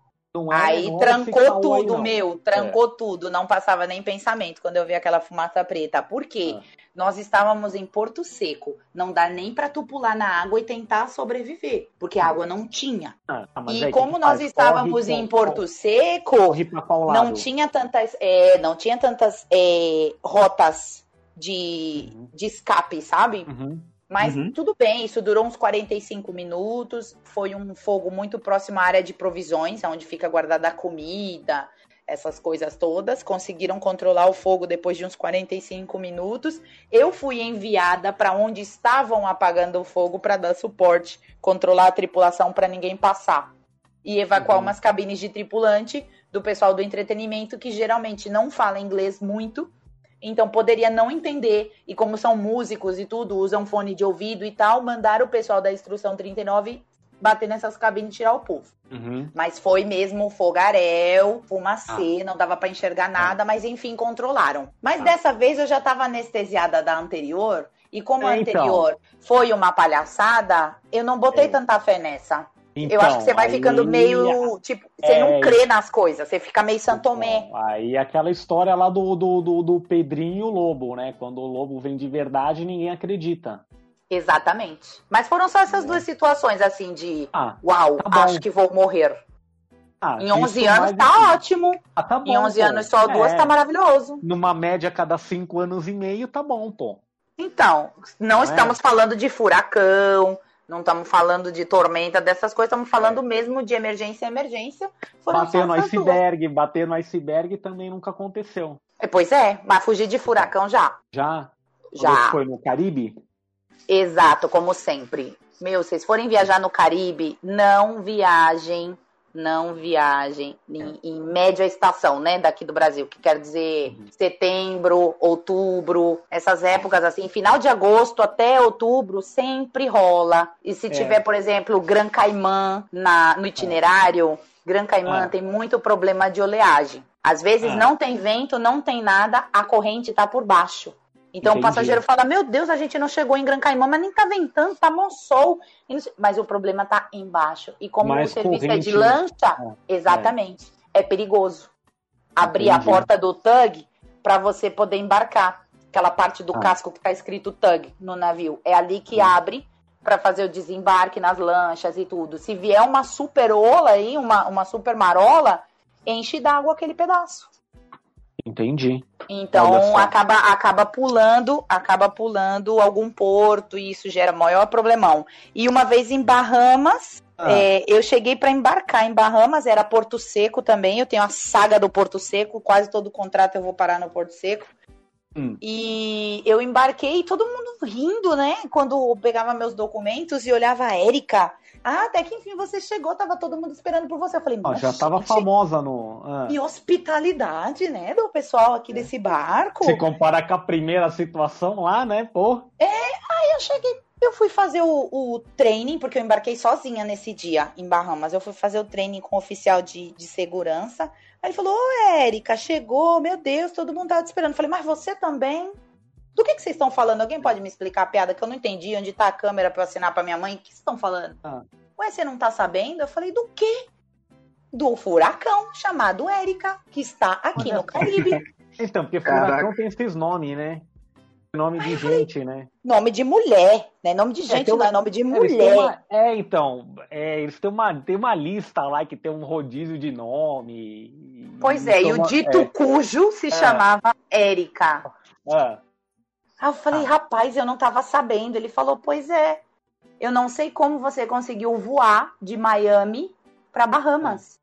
[SPEAKER 4] aí
[SPEAKER 2] é
[SPEAKER 4] trancou
[SPEAKER 2] aí,
[SPEAKER 4] tudo,
[SPEAKER 2] não.
[SPEAKER 4] meu, trancou tudo, não passava nem pensamento quando eu vi aquela fumaça preta. Por quê?
[SPEAKER 2] Ah.
[SPEAKER 4] Nós estávamos em Porto Seco, não dá nem pra tu pular na água e tentar sobreviver, porque a água não tinha.
[SPEAKER 2] Ah, mas
[SPEAKER 4] E
[SPEAKER 2] aí,
[SPEAKER 4] como nós
[SPEAKER 2] faz?
[SPEAKER 4] estávamos
[SPEAKER 2] Corre,
[SPEAKER 4] em
[SPEAKER 2] corre,
[SPEAKER 4] Porto Seco,
[SPEAKER 2] Corre pra qual lado?
[SPEAKER 4] não tinha tantas, é, não tinha tantas é, rotas de,
[SPEAKER 2] Uhum.
[SPEAKER 4] de escape, sabe?
[SPEAKER 2] Uhum.
[SPEAKER 4] Mas
[SPEAKER 3] Uhum.
[SPEAKER 4] tudo bem, isso durou uns 45 minutos. Foi um fogo muito próximo à área de provisões, onde fica guardada a comida, essas coisas todas. Conseguiram controlar o fogo depois de uns 45 minutos. Eu fui enviada para onde estavam apagando o fogo para dar suporte, controlar a tripulação para ninguém passar. E evacuar
[SPEAKER 2] Uhum.
[SPEAKER 4] umas cabines de tripulante do pessoal do entretenimento que geralmente não fala inglês muito então poderia não entender. E como são músicos e tudo, usam fone de ouvido e tal, mandaram o pessoal da instrução 39 bater nessas cabines e tirar o povo.
[SPEAKER 2] Uhum.
[SPEAKER 4] Mas foi mesmo fogaréu, fumacê, não dava pra enxergar nada, mas enfim, controlaram. Mas
[SPEAKER 2] Ah.
[SPEAKER 4] dessa vez eu já tava anestesiada da anterior, e como a
[SPEAKER 2] É, então.
[SPEAKER 4] anterior foi uma palhaçada, eu não botei
[SPEAKER 2] É.
[SPEAKER 4] tanta fé nessa.
[SPEAKER 2] Então,
[SPEAKER 4] eu acho que você vai
[SPEAKER 2] aí-
[SPEAKER 4] ficando meio, tipo, você
[SPEAKER 2] É,
[SPEAKER 4] não crê nas coisas, você fica meio santomé.
[SPEAKER 2] Bom, aí aquela história lá do, do, do, do Pedrinho e o Lobo, né? Quando o Lobo vem de verdade, ninguém acredita.
[SPEAKER 4] Exatamente. Mas foram só essas duas situações, assim, de
[SPEAKER 2] Ah,
[SPEAKER 4] uau,
[SPEAKER 2] Tá
[SPEAKER 4] acho que vou morrer.
[SPEAKER 2] ah,
[SPEAKER 4] Em 11
[SPEAKER 2] isso
[SPEAKER 4] anos
[SPEAKER 2] mais
[SPEAKER 4] tá
[SPEAKER 2] assim.
[SPEAKER 4] ótimo.
[SPEAKER 2] Ah, tá bom,
[SPEAKER 4] Em 11
[SPEAKER 2] pô.
[SPEAKER 4] anos só duas
[SPEAKER 2] É,
[SPEAKER 4] tá maravilhoso.
[SPEAKER 2] Numa média cada 5 anos e meio, tá bom, pô.
[SPEAKER 4] Então, não
[SPEAKER 2] Não é?
[SPEAKER 4] estamos falando de furacão, não estamos falando de tormenta, dessas coisas, estamos falando mesmo de emergência emergência.
[SPEAKER 2] Bater no
[SPEAKER 4] essas duas.
[SPEAKER 2] iceberg, bater no iceberg também nunca aconteceu.
[SPEAKER 4] É, Pois é, mas fugir de furacão já.
[SPEAKER 2] Já?
[SPEAKER 4] Já.
[SPEAKER 2] foi no Caribe?
[SPEAKER 4] Exato, como sempre. Meu, vocês forem viajar no Caribe, não viajem, não viajem em, em média estação, né, daqui do Brasil, que quer dizer setembro, outubro, essas épocas assim, final de agosto até outubro sempre rola. E se
[SPEAKER 2] É.
[SPEAKER 4] tiver, por exemplo, Gran Caimã na, no itinerário, Gran Caimã
[SPEAKER 2] Ah.
[SPEAKER 4] tem muito problema de oleagem. Às vezes
[SPEAKER 2] Ah.
[SPEAKER 4] não tem vento, não tem nada, a corrente tá por baixo. Então
[SPEAKER 2] Entendi.
[SPEAKER 4] o passageiro fala: Meu Deus, a gente não chegou em Gran Caimã, mas nem tá ventando, tá bom sol. Mas o problema tá embaixo. E como
[SPEAKER 2] Mais
[SPEAKER 4] o serviço é de
[SPEAKER 2] corrente,
[SPEAKER 4] lancha,
[SPEAKER 2] Ah,
[SPEAKER 4] exatamente, é, perigoso. Abrir a
[SPEAKER 2] Entendi.
[SPEAKER 4] porta do tug para você poder embarcar. Aquela parte do
[SPEAKER 2] Ah.
[SPEAKER 4] casco que tá escrito tug no navio. É ali que
[SPEAKER 2] Hum.
[SPEAKER 4] abre para fazer o desembarque nas lanchas e tudo. Se vier uma super ola aí, uma, uma super marola, enche d'água aquele pedaço.
[SPEAKER 2] Entendi.
[SPEAKER 4] Então acaba, acaba pulando, acaba pulando algum porto e isso gera maior problemão. E uma vez em Bahamas,
[SPEAKER 2] Ah.
[SPEAKER 4] é, eu cheguei para embarcar em Bahamas, era Porto Seco também. Eu tenho a saga do Porto Seco, quase todo contrato eu vou parar no Porto Seco.
[SPEAKER 2] Hum.
[SPEAKER 4] E eu embarquei, todo mundo rindo, né? Quando eu pegava meus documentos e olhava a Érica. Ah, até que enfim você chegou, tava todo mundo esperando por você. Eu falei, nossa,
[SPEAKER 2] já tava
[SPEAKER 4] gente,
[SPEAKER 2] famosa no. ah.
[SPEAKER 4] que hospitalidade, né, do pessoal aqui desse barco.
[SPEAKER 2] Se comparar com a primeira situação lá, né? Pô.
[SPEAKER 4] eu cheguei, eu fui fazer o, o training, porque eu embarquei sozinha nesse dia em Bahamas. Eu fui fazer o training com o oficial de, de segurança. Aí ele falou: Ô, Érica, chegou, meu Deus, todo mundo tava te esperando. Eu falei, mas você também? Do que, que vocês estão falando? Alguém pode me explicar a piada que eu não entendi? Onde tá a câmera pra eu assinar pra minha mãe? O que vocês estão falando?
[SPEAKER 2] Ah.
[SPEAKER 4] Ué, você não tá sabendo? Eu falei, do quê? Do furacão chamado Érica, que está aqui
[SPEAKER 2] Olha
[SPEAKER 4] no Caribe.
[SPEAKER 2] Então, porque
[SPEAKER 3] Caraca.
[SPEAKER 2] furacão tem esses nomes, né? Nome de gente, né?
[SPEAKER 4] Nome de mulher, né? Nome de gente,
[SPEAKER 2] tem uma-
[SPEAKER 4] não é nome de mulher.
[SPEAKER 2] uma- é, então, é, eles têm uma, tem uma lista lá que tem um rodízio de nome.
[SPEAKER 4] Pois é, e o
[SPEAKER 2] Então,
[SPEAKER 4] dito
[SPEAKER 2] é,
[SPEAKER 4] cujo se chamava Érica.
[SPEAKER 2] ah,
[SPEAKER 4] Aí eu falei, rapaz, eu não tava sabendo. Ele falou, pois é. Eu não sei como você conseguiu voar de Miami para Bahamas.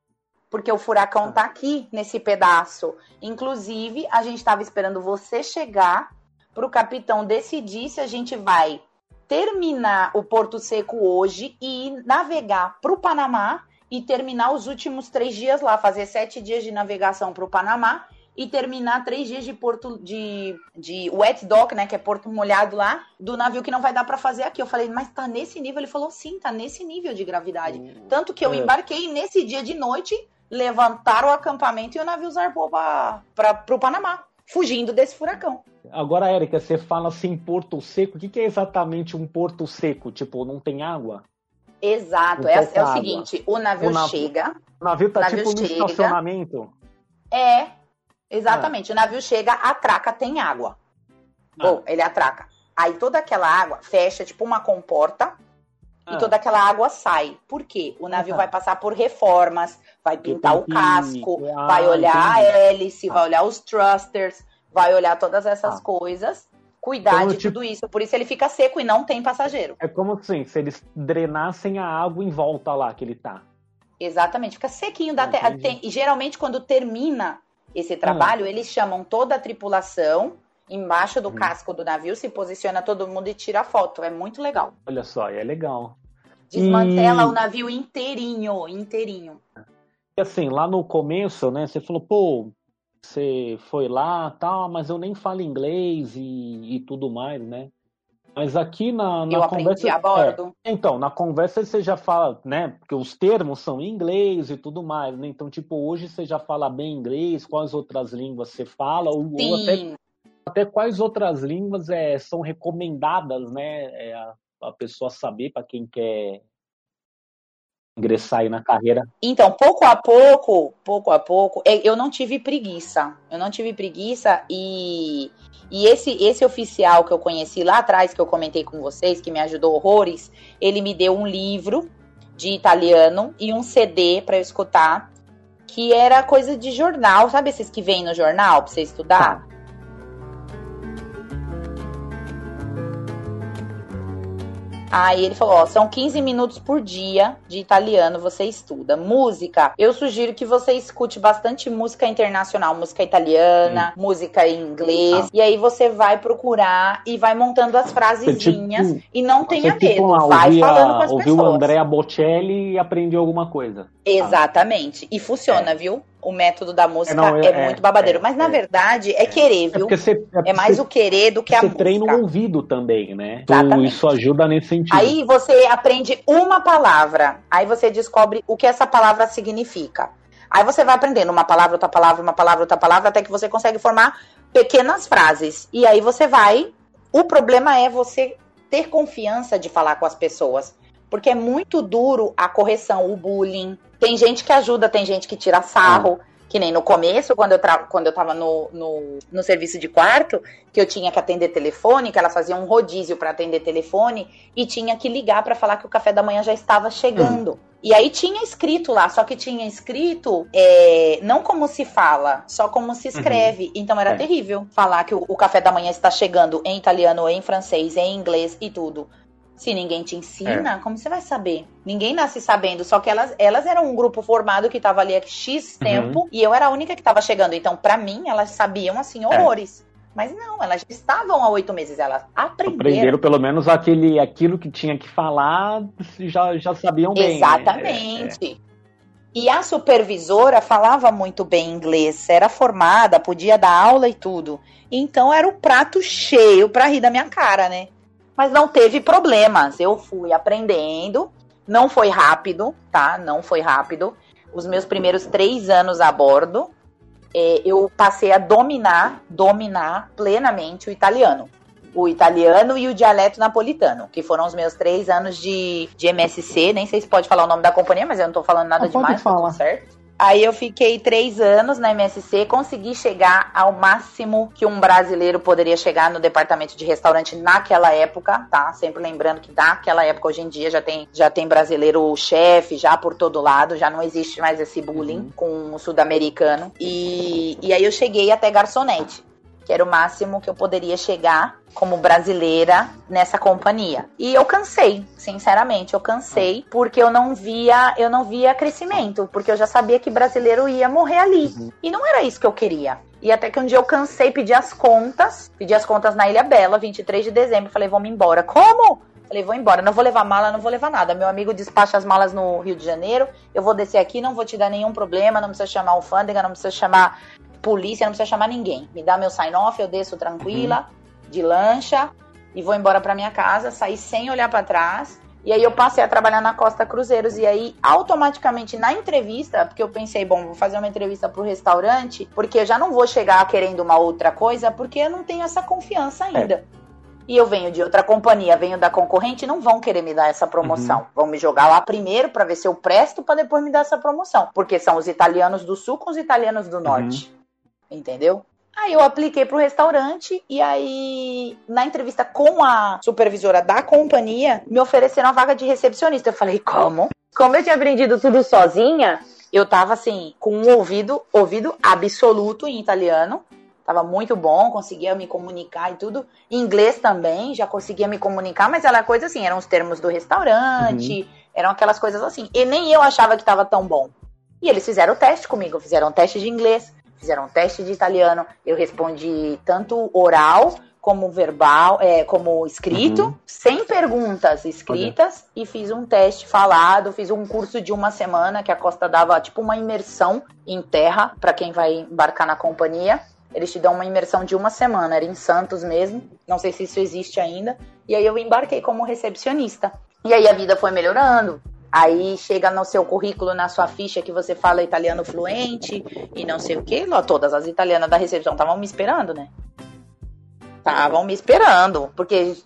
[SPEAKER 4] Porque o furacão tá aqui nesse pedaço. Inclusive, a gente tava esperando você chegar para o capitão decidir se a gente vai terminar o Porto Seco hoje e navegar para o Panamá e terminar os últimos três dias lá, fazer sete dias de navegação para o Panamá e terminar três dias de porto de, de wet dock, né, que é porto molhado lá, do navio que não vai dar para fazer aqui. Eu falei, mas tá nesse nível? Ele falou, sim, tá nesse nível de gravidade. Tanto que eu
[SPEAKER 2] É.
[SPEAKER 4] embarquei nesse dia de noite, levantaram o acampamento e o navio zarpou para o Panamá, fugindo desse furacão.
[SPEAKER 2] Agora, Érica, você fala assim, Porto Seco. O que, que é exatamente um Porto Seco? Tipo, não tem água?
[SPEAKER 4] Exato, é, é o seguinte, o navio
[SPEAKER 2] O navio-
[SPEAKER 4] chega,
[SPEAKER 2] O navio tá
[SPEAKER 4] Navio
[SPEAKER 2] tipo no
[SPEAKER 4] chega.
[SPEAKER 2] estacionamento.
[SPEAKER 4] é, exatamente, o navio chega, atraca, tem água.
[SPEAKER 2] Ah.
[SPEAKER 4] Bom, ele atraca. Aí toda aquela água fecha, tipo uma comporta,
[SPEAKER 2] Ah.
[SPEAKER 4] e toda aquela água sai. Por quê? O navio
[SPEAKER 2] Ah.
[SPEAKER 4] vai passar por reformas, vai pintar o casco,
[SPEAKER 2] Ah,
[SPEAKER 4] vai olhar
[SPEAKER 2] entendi.
[SPEAKER 4] a hélice, vai olhar os thrusters, vai olhar todas essas
[SPEAKER 2] Ah.
[SPEAKER 4] coisas, cuidar de
[SPEAKER 2] tipo-
[SPEAKER 4] tudo isso. Por isso ele fica seco e não tem passageiro.
[SPEAKER 2] É como assim, se eles drenassem a água em volta lá que ele tá.
[SPEAKER 4] Exatamente, fica sequinho da
[SPEAKER 2] Ah,
[SPEAKER 4] terra. Tem- E geralmente, quando termina esse trabalho, eles chamam toda a tripulação embaixo do
[SPEAKER 2] Hum.
[SPEAKER 4] casco do navio, se posiciona todo mundo e tira a foto. É muito legal.
[SPEAKER 2] Olha só, é legal.
[SPEAKER 4] Desmantela
[SPEAKER 2] E-
[SPEAKER 4] o navio inteirinho, inteirinho.
[SPEAKER 2] E assim, lá no começo, né, você falou, pô, você foi lá, tal, mas eu nem falo inglês e, e tudo mais, né? Mas aqui na, na
[SPEAKER 4] eu
[SPEAKER 2] conversa.
[SPEAKER 4] aprendi a bordo.
[SPEAKER 2] É, então, na conversa você já fala, né? Porque os termos são em inglês e tudo mais, né? Então, tipo, hoje você já fala bem inglês, quais outras línguas você fala, ou, ou até, até quais outras línguas é, são recomendadas, né? É, a, a pessoa saber para quem quer ingressar aí na carreira.
[SPEAKER 4] Então, pouco a pouco, pouco a pouco, é, eu não tive preguiça. Eu não tive preguiça e, e esse, esse oficial que eu conheci lá atrás, que eu comentei com vocês, que me ajudou horrores, ele me deu um livro de italiano e um CD para eu escutar, que era coisa de jornal, sabe esses que vêm no jornal pra você estudar? Aí ele falou: ó, são 15 minutos por dia de italiano você estuda. Música, eu sugiro que você escute bastante música internacional, música italiana, música em inglês. E aí você vai procurar e vai montando as frasezinhas.
[SPEAKER 2] tipo-
[SPEAKER 4] e não tenha
[SPEAKER 2] tipo,
[SPEAKER 4] medo,
[SPEAKER 2] lá,
[SPEAKER 4] vai
[SPEAKER 2] ouvia-
[SPEAKER 4] falando com as
[SPEAKER 2] ouviu o
[SPEAKER 4] pessoas.
[SPEAKER 2] Andrea Bocelli e aprendeu alguma coisa.
[SPEAKER 4] Exatamente. E funciona, viu? O método da música
[SPEAKER 2] É, não,
[SPEAKER 4] é,
[SPEAKER 2] é-
[SPEAKER 4] muito babadeiro.
[SPEAKER 2] é-
[SPEAKER 4] Mas na
[SPEAKER 2] é.
[SPEAKER 4] verdade é querer,
[SPEAKER 2] É
[SPEAKER 4] viu?
[SPEAKER 2] você,
[SPEAKER 4] É mais
[SPEAKER 2] você,
[SPEAKER 4] o querer do que a
[SPEAKER 2] você
[SPEAKER 4] música.
[SPEAKER 2] treina o ouvido também, né? Então,
[SPEAKER 4] Exatamente.
[SPEAKER 2] isso ajuda nesse sentido.
[SPEAKER 4] Aí você aprende uma palavra, aí você descobre o que essa palavra significa. Aí você vai aprendendo uma palavra, outra palavra, uma palavra, outra palavra, até que você consegue formar pequenas frases. E aí você vai. O problema é você ter confiança de falar com as pessoas. Porque é muito duro a correção, o bullying. Tem gente que ajuda, tem gente que tira sarro. Que nem no começo, quando eu, quando eu tava no, no, no serviço de quarto, que eu tinha que atender telefone, que elas faziam um rodízio para atender telefone, e tinha que ligar para falar que o café da manhã já estava chegando. E aí tinha escrito lá, só que tinha escrito é, não como se fala, só como se escreve. Então era
[SPEAKER 2] É.
[SPEAKER 4] terrível falar que o, o café da manhã está chegando em italiano, em francês, em inglês e tudo. Se ninguém te ensina, como você vai saber? Ninguém nasce sabendo, só que elas, elas eram um grupo formado que estava ali há X tempo e eu era a única que estava chegando. Então, pra mim, elas sabiam assim horrores. Mas não, elas estavam há oito meses, elas aprenderam.
[SPEAKER 2] Aprenderam pelo menos aquele, aquilo que tinha que falar, já, já sabiam bem. né?
[SPEAKER 4] Exatamente. E a supervisora falava muito bem inglês, era formada, podia dar aula e tudo. Então era o prato cheio pra rir da minha cara, né? Mas não teve problemas. Eu fui aprendendo. Não foi rápido, tá? Não foi rápido. Os meus primeiros três anos a bordo, é, eu passei a dominar, dominar plenamente o italiano o italiano e o dialeto napolitano, que foram os meus três anos de, de MSC. Nem sei se pode falar o nome da companhia, mas eu não tô falando nada
[SPEAKER 2] Não, pode
[SPEAKER 4] demais, tá
[SPEAKER 2] falar.
[SPEAKER 4] tudo certo. Aí eu fiquei três anos na MSC, consegui chegar ao máximo que um brasileiro poderia chegar no departamento de restaurante naquela época, tá? Sempre lembrando que naquela época, hoje em dia, já tem, já tem brasileiro chefe, já por todo lado, já não existe mais esse bullying com o sul-americano. E, e aí eu cheguei até garçonete que era o máximo que eu poderia chegar como brasileira nessa companhia. E eu cansei, sinceramente, eu cansei porque eu não via, eu não via crescimento, porque eu já sabia que brasileiro ia morrer ali. E não era isso que eu queria. E até que um dia eu cansei, pedi as contas, pedi as contas na Ilha Bela, 23 de dezembro, falei, vamos embora. Como? Falei, vou embora, não vou levar mala, não vou levar nada. Meu amigo despacha as malas no Rio de Janeiro, eu vou descer aqui, não vou te dar nenhum problema, não precisa chamar alfândega, não precisa chamar polícia, não precisa chamar ninguém. Me dá meu sign-off, eu desço tranquila, de lancha, e vou embora pra minha casa, saí sem olhar pra trás. E aí eu passei a trabalhar na Costa Cruzeiros. E aí, automaticamente, na entrevista, porque eu pensei, bom, vou fazer uma entrevista pro restaurante, porque eu já não vou chegar querendo uma outra coisa, porque eu não tenho essa confiança ainda. E eu venho de outra companhia, venho da concorrente, não vão querer me dar essa promoção. Vão me jogar lá primeiro pra ver se eu presto, pra depois me dar essa promoção. Porque são os italianos do sul com os italianos do norte. Entendeu? Aí eu apliquei pro restaurante e aí, na entrevista com a supervisora da companhia, me ofereceram a vaga de recepcionista. Eu falei, como? Como eu tinha aprendido tudo sozinha, eu tava assim, com um ouvido, ouvido absoluto em italiano. Tava muito bom, conseguia me comunicar e tudo. Em inglês também, já conseguia me comunicar, mas era coisa assim, eram os termos do restaurante, eram aquelas coisas assim. E nem eu achava que tava tão bom. E eles fizeram o teste comigo, fizeram um teste de inglês, fizeram um teste de italiano. Eu respondi tanto oral como verbal, é, como escrito,
[SPEAKER 2] Uhum.
[SPEAKER 4] sem perguntas escritas, e fiz um teste falado, fiz um curso de uma semana que a Costa dava tipo uma imersão em terra para quem vai embarcar na companhia. Eles te dão uma imersão de uma semana, era em Santos mesmo, não sei se isso existe ainda. E aí eu embarquei como recepcionista. E aí a vida foi melhorando. Aí chega no seu currículo, na sua ficha, que você fala italiano fluente e não sei o quê. Todas as italianas da recepção estavam me esperando, né? Estavam me esperando. Porque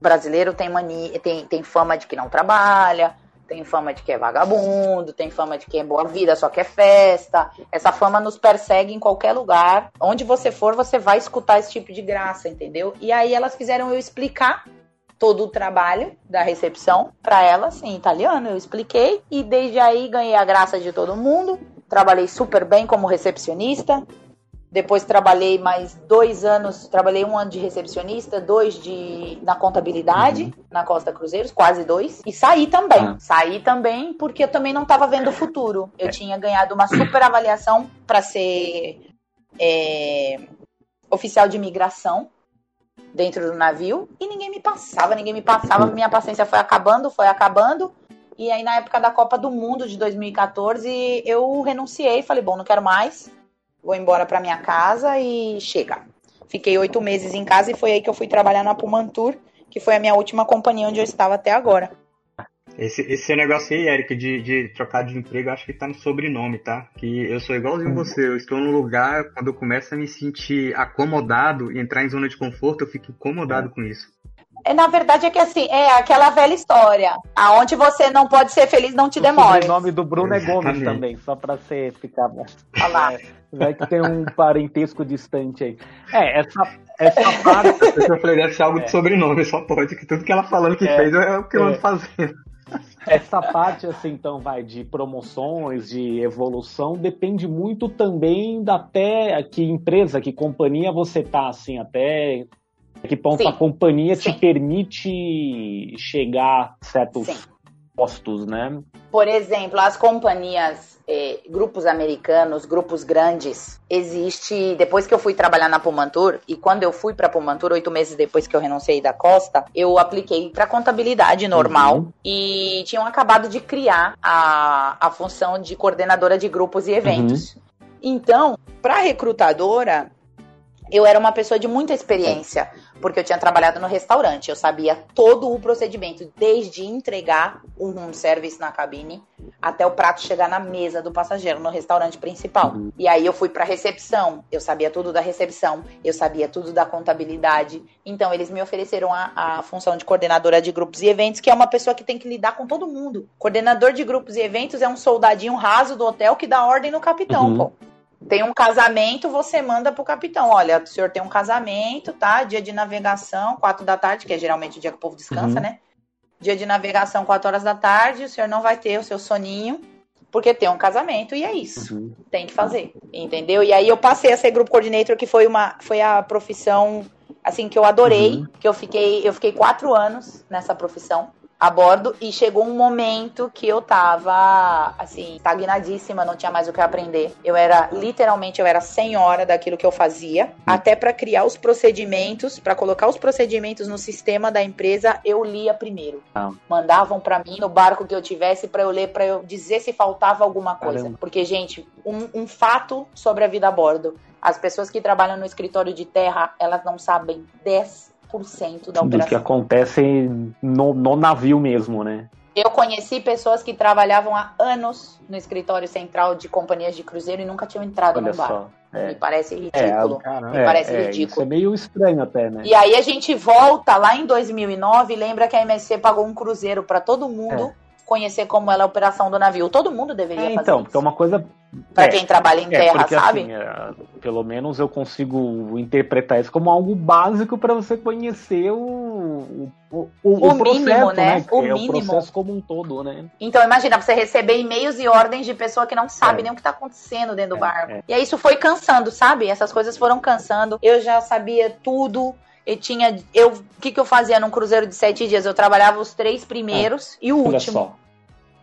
[SPEAKER 4] brasileiro tem, mania, tem, tem fama de que não trabalha, tem fama de que é vagabundo, tem fama de que é boa vida, só que é festa. Essa fama nos persegue em qualquer lugar. Onde você for, você vai escutar esse tipo de graça, entendeu? E aí elas fizeram eu explicar todo o trabalho da recepção para elas em italiano. Eu expliquei e desde aí ganhei a graça de todo mundo. Trabalhei super bem como recepcionista. Depois trabalhei mais dois anos, trabalhei um ano de recepcionista, dois de na contabilidade, uhum. na Costa Cruzeiros, quase dois. E saí também. Ah. Saí também porque eu também não estava vendo o futuro. Eu é. tinha ganhado uma super avaliação para ser é, oficial de imigração dentro do navio e ninguém me passava, ninguém me passava. Minha paciência foi acabando, foi acabando. E aí, na época da Copa do Mundo de 2014, eu renunciei. Falei, bom, não quero mais vou embora para minha casa e chega. Fiquei oito meses em casa e foi aí que eu fui trabalhar na Pumantur, que foi a minha última companhia onde eu estava até agora.
[SPEAKER 3] Esse, esse negócio aí, Eric, de, de trocar de emprego, acho que tá no sobrenome, tá? Que eu sou igualzinho você, eu estou num lugar, quando eu começo a me sentir acomodado e entrar em zona de conforto, eu fico incomodado é. com isso.
[SPEAKER 4] É, na verdade é que assim, é aquela velha história. Aonde você não pode ser feliz, não te demore.
[SPEAKER 2] O nome do Bruno é Gomes também, só pra você ficar. Olha lá. É, vai que tem um parentesco distante aí. É, essa, essa parte.
[SPEAKER 3] Eu falei, deve ser algo é. de sobrenome, só pode, que tudo que ela falando que é, fez é o que eu ando é. fazendo.
[SPEAKER 2] Essa parte, assim, então, vai de promoções, de evolução, depende muito também da até que empresa, que companhia você tá, assim, até que ponto Sim. a companhia Sim. te permite chegar a certos Sim. Postos, né?
[SPEAKER 4] Por exemplo, as companhias, eh, grupos americanos, grupos grandes, existe. Depois que eu fui trabalhar na Pumantur, e quando eu fui para Pumantur, oito meses depois que eu renunciei da Costa, eu apliquei para contabilidade normal uhum. e tinham acabado de criar a, a função de coordenadora de grupos e eventos. Uhum. Então, para recrutadora, eu era uma pessoa de muita experiência, porque eu tinha trabalhado no restaurante. Eu sabia todo o procedimento, desde entregar um service na cabine até o prato chegar na mesa do passageiro no restaurante principal. Uhum. E aí eu fui para recepção. Eu sabia tudo da recepção, eu sabia tudo da contabilidade. Então eles me ofereceram a, a função de coordenadora de grupos e eventos, que é uma pessoa que tem que lidar com todo mundo. Coordenador de grupos e eventos é um soldadinho raso do hotel que dá ordem no capitão, uhum. pô. Tem um casamento, você manda pro capitão. Olha, o senhor tem um casamento, tá? Dia de navegação, quatro da tarde, que é geralmente o dia que o povo descansa, uhum. né? Dia de navegação, quatro horas da tarde, o senhor não vai ter o seu soninho, porque tem um casamento e é isso. Uhum. Tem que fazer, entendeu? E aí eu passei a ser grupo coordinator, que foi uma foi a profissão assim que eu adorei, uhum. que eu fiquei eu fiquei quatro anos nessa profissão a bordo e chegou um momento que eu tava assim, estagnadíssima, não tinha mais o que aprender. Eu era literalmente eu era senhora daquilo que eu fazia, hum. até para criar os procedimentos, para colocar os procedimentos no sistema da empresa, eu lia primeiro. Ah. Mandavam para mim no barco que eu tivesse para eu ler, para eu dizer se faltava alguma coisa. Caramba. Porque gente, um, um fato sobre a vida a bordo. As pessoas que trabalham no escritório de terra, elas não sabem 10 da operação.
[SPEAKER 2] Do que acontece no, no navio mesmo, né?
[SPEAKER 4] Eu conheci pessoas que trabalhavam há anos no escritório central de companhias de cruzeiro e nunca tinham entrado Olha no bar. É. Me parece ridículo. É, Me parece é, ridículo. Isso
[SPEAKER 2] é meio estranho até, né?
[SPEAKER 4] E aí a gente volta lá em 2009 e lembra que a MSC pagou um cruzeiro para todo mundo é conhecer como é a operação do navio. Todo mundo deveria é,
[SPEAKER 2] fazer então,
[SPEAKER 4] porque
[SPEAKER 2] é uma coisa
[SPEAKER 4] para é, quem trabalha em é, terra,
[SPEAKER 2] porque,
[SPEAKER 4] sabe?
[SPEAKER 2] Assim, é, pelo menos eu consigo interpretar isso como algo básico para você conhecer o, o, o, o, o processo, mínimo, né? né? O mínimo. o processo como um todo, né?
[SPEAKER 4] Então imagina você receber e-mails e ordens de pessoa que não sabe é. nem o que está acontecendo dentro do é, barco. É. E aí isso foi cansando, sabe? Essas coisas foram cansando. Eu já sabia tudo eu tinha. Eu, o que, que eu fazia num cruzeiro de sete dias? Eu trabalhava os três primeiros ah, e o último. Só.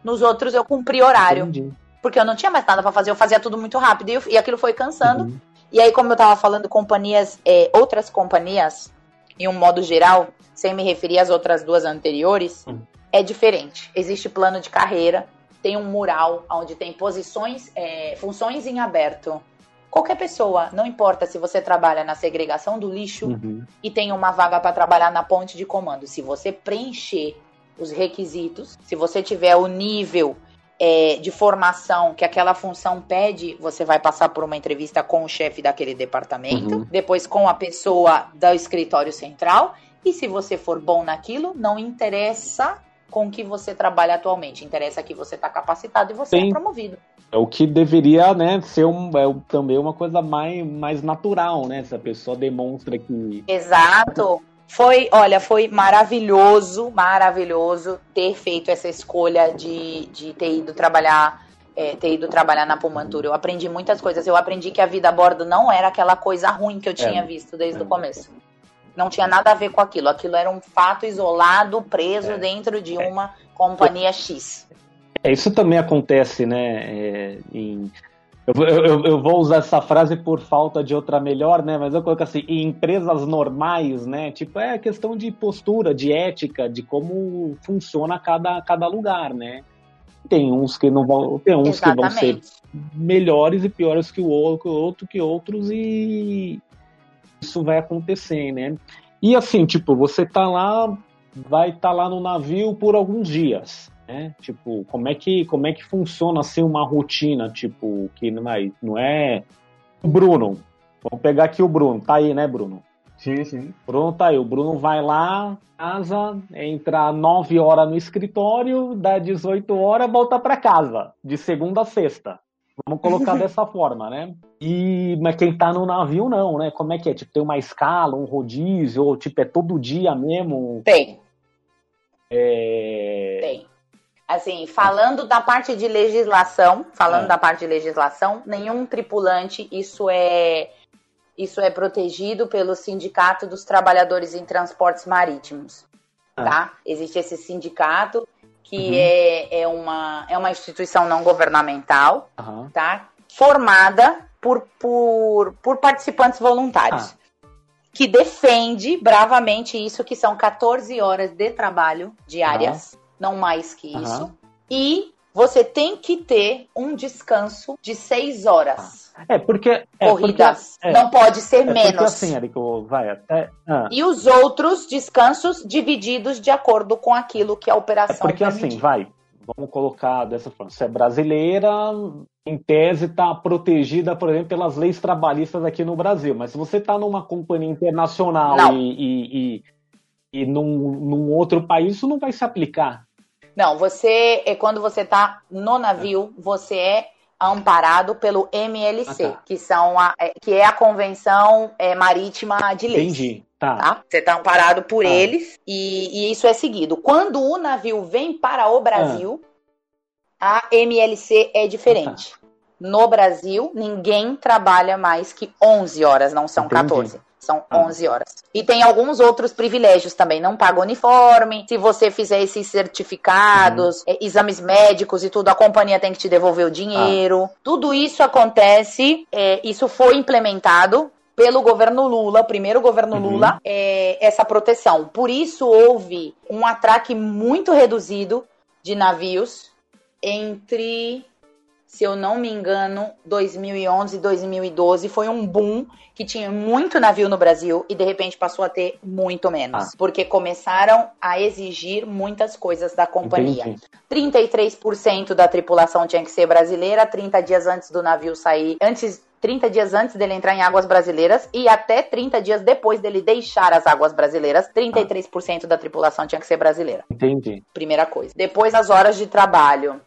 [SPEAKER 4] Nos outros eu cumpri horário. Entendi. Porque eu não tinha mais nada para fazer, eu fazia tudo muito rápido. E, eu, e aquilo foi cansando. Uhum. E aí, como eu tava falando, companhias, é, outras companhias, em um modo geral, sem me referir às outras duas anteriores, uhum. é diferente. Existe plano de carreira, tem um mural onde tem posições, é, funções em aberto Qualquer pessoa, não importa se você trabalha na segregação do lixo
[SPEAKER 2] Uhum.
[SPEAKER 4] e tem uma vaga para trabalhar na ponte de comando. Se você preencher os requisitos, se você tiver o nível é, de formação que aquela função pede, você vai passar por uma entrevista com o chefe daquele departamento,
[SPEAKER 2] Uhum.
[SPEAKER 4] depois com a pessoa do escritório central. E se você for bom naquilo, não interessa com que você trabalha atualmente, interessa que você está capacitado e você
[SPEAKER 2] Sim.
[SPEAKER 4] é promovido.
[SPEAKER 2] É o que deveria, né, ser um, é também uma coisa mais, mais natural, né? Se a pessoa demonstra que.
[SPEAKER 4] Exato. Foi, olha, foi maravilhoso, maravilhoso ter feito essa escolha de, de ter ido trabalhar, é, ter ido trabalhar na Pumantura. Eu aprendi muitas coisas. Eu aprendi que a vida a bordo não era aquela coisa ruim que eu tinha visto desde
[SPEAKER 2] É.
[SPEAKER 4] o começo. Não tinha nada a ver com aquilo. Aquilo era um fato isolado, preso
[SPEAKER 2] É.
[SPEAKER 4] dentro de uma companhia X.
[SPEAKER 2] É, isso também acontece, né? é, em- eu, vou- eu- eu vou usar essa frase por falta de outra melhor, né? Mas eu coloco assim, em empresas normais, né? Tipo, é questão de postura, de ética, de como funciona cada, cada lugar, né? Tem uns que não vão. Tem uns que vão ser
[SPEAKER 4] Exatamente.
[SPEAKER 2] melhores e piores que o outro, outro que outros e isso vai acontecer, né? E assim, tipo, você tá lá, vai estar lá no navio por alguns dias, né? Tipo, como é que como é que funciona assim uma rotina, tipo, que não é, não é o Bruno. Vamos pegar aqui o Bruno, tá aí, né, Bruno?
[SPEAKER 3] Sim, sim.
[SPEAKER 2] Bruno tá aí. O Bruno vai lá, casa, entra 9 horas no escritório, dá 18 horas, volta pra casa, de segunda a sexta. Vamos colocar dessa forma, né? E, mas quem tá no navio, não, né? Como é que é? Tipo, tem uma escala, um rodízio, ou tipo, é todo dia mesmo?
[SPEAKER 4] Tem.
[SPEAKER 2] É...
[SPEAKER 4] Tem. Assim, falando da parte de legislação, falando
[SPEAKER 2] É.
[SPEAKER 4] da parte de legislação, nenhum tripulante, isso é isso é protegido pelo Sindicato dos Trabalhadores em Transportes Marítimos, tá? Existe esse sindicato que
[SPEAKER 2] Uhum.
[SPEAKER 4] é, é, uma, é uma instituição não governamental,
[SPEAKER 2] Aham.
[SPEAKER 4] tá? Formada por, por, por participantes voluntários.
[SPEAKER 2] Ah.
[SPEAKER 4] Que defende bravamente isso, que são 14 horas de trabalho diárias, não mais que isso. E você tem que ter um descanso de 6 horas.
[SPEAKER 2] É, porque. É,
[SPEAKER 4] corridas.
[SPEAKER 2] Porque, é,
[SPEAKER 4] não pode ser
[SPEAKER 2] é porque
[SPEAKER 4] menos.
[SPEAKER 2] assim, Érico, vai até. ah.
[SPEAKER 4] E os outros descansos divididos de acordo com aquilo que a
[SPEAKER 2] É
[SPEAKER 4] operação
[SPEAKER 2] porque assim, vai, vamos colocar dessa forma. Se é brasileira, em tese está protegida, por exemplo, pelas leis trabalhistas aqui no Brasil. Mas se você está numa companhia internacional e, e, e, e num, num outro país, isso não vai se aplicar.
[SPEAKER 4] Não, você é quando você está no navio, você é amparado pelo MLC,
[SPEAKER 2] Ah, tá.
[SPEAKER 4] que são a, é, que é a Convenção é, Marítima de Leis.
[SPEAKER 2] Entendi. Tá.
[SPEAKER 4] Tá? Você está amparado por
[SPEAKER 2] Ah.
[SPEAKER 4] eles e, e isso é seguido. Quando o navio vem para o Brasil, a MLC é diferente.
[SPEAKER 2] Ah,
[SPEAKER 4] No Brasil, ninguém trabalha mais que 11 horas, não são
[SPEAKER 2] Entendi.
[SPEAKER 4] 14. São
[SPEAKER 2] Ah.
[SPEAKER 4] 11 horas. E tem alguns outros privilégios também. Não paga uniforme. Se você fizer esses certificados,
[SPEAKER 2] Uhum.
[SPEAKER 4] eh, exames médicos e tudo, a companhia tem que te devolver o dinheiro.
[SPEAKER 2] Ah.
[SPEAKER 4] Tudo isso acontece. eh, isso foi implementado pelo governo Lula, primeiro governo
[SPEAKER 2] Uhum.
[SPEAKER 4] Lula, eh, essa proteção. Por isso houve um atraque muito reduzido de navios entre se eu não me engano, 2011 e 2012 foi um boom que tinha muito navio no Brasil e de repente passou a ter muito menos,
[SPEAKER 2] Ah.
[SPEAKER 4] porque começaram a exigir muitas coisas da companhia.
[SPEAKER 2] Entendi.
[SPEAKER 4] 33% da tripulação tinha que ser brasileira, 30 dias antes do navio sair, antes 30 dias antes dele entrar em águas brasileiras e até 30 dias depois dele deixar as águas brasileiras, 33% da tripulação tinha que ser brasileira.
[SPEAKER 2] Entendi.
[SPEAKER 4] Primeira coisa. Depois as horas de trabalho.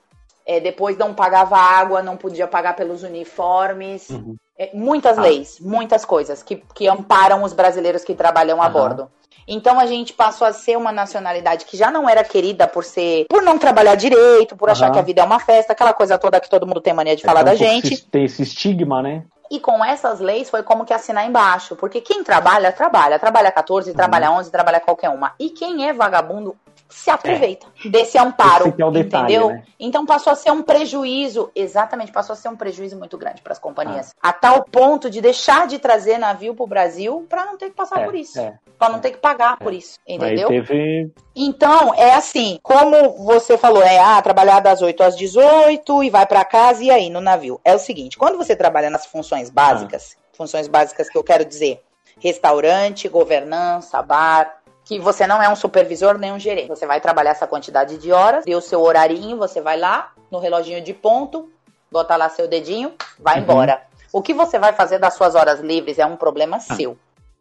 [SPEAKER 4] É, depois não pagava água, não podia pagar pelos uniformes.
[SPEAKER 2] Uhum.
[SPEAKER 4] É, muitas
[SPEAKER 2] Ah.
[SPEAKER 4] leis, muitas coisas que, que amparam os brasileiros que trabalham a
[SPEAKER 2] Aham.
[SPEAKER 4] bordo. Então a gente passou a ser uma nacionalidade que já não era querida por ser, por não trabalhar direito, por achar
[SPEAKER 2] Aham.
[SPEAKER 4] que a vida é uma festa, aquela coisa toda que todo mundo tem mania de falar
[SPEAKER 2] É
[SPEAKER 4] da gente.
[SPEAKER 2] Tem esse estigma, né?
[SPEAKER 4] E com essas leis foi como que assinar embaixo. Porque quem trabalha, trabalha. Trabalha 14,
[SPEAKER 2] Uhum.
[SPEAKER 4] trabalha 11, trabalha qualquer uma. E quem é vagabundo, se aproveita desse amparo,
[SPEAKER 2] é o detalhe,
[SPEAKER 4] entendeu?
[SPEAKER 2] né?
[SPEAKER 4] Então passou a ser um prejuízo, exatamente, passou a ser um prejuízo muito grande para as companhias, a tal ponto de deixar de trazer navio para o Brasil para não ter que passar
[SPEAKER 2] É,
[SPEAKER 4] por isso,
[SPEAKER 2] é.
[SPEAKER 4] para não ter que pagar por isso, entendeu?
[SPEAKER 2] teve.
[SPEAKER 4] Então, é assim, como você falou, é ah, trabalhar das 8 às 18 e vai para casa e aí no navio. É o seguinte, quando você trabalha nas funções básicas, funções básicas que eu quero dizer, restaurante, governança, bar, que você não é um supervisor nem um gerente. Você vai trabalhar essa quantidade de horas, deu o seu horarinho, você vai lá no reloginho de ponto, bota lá seu dedinho, vai
[SPEAKER 2] Uhum.
[SPEAKER 4] embora. O que você vai fazer das suas horas livres é um problema seu.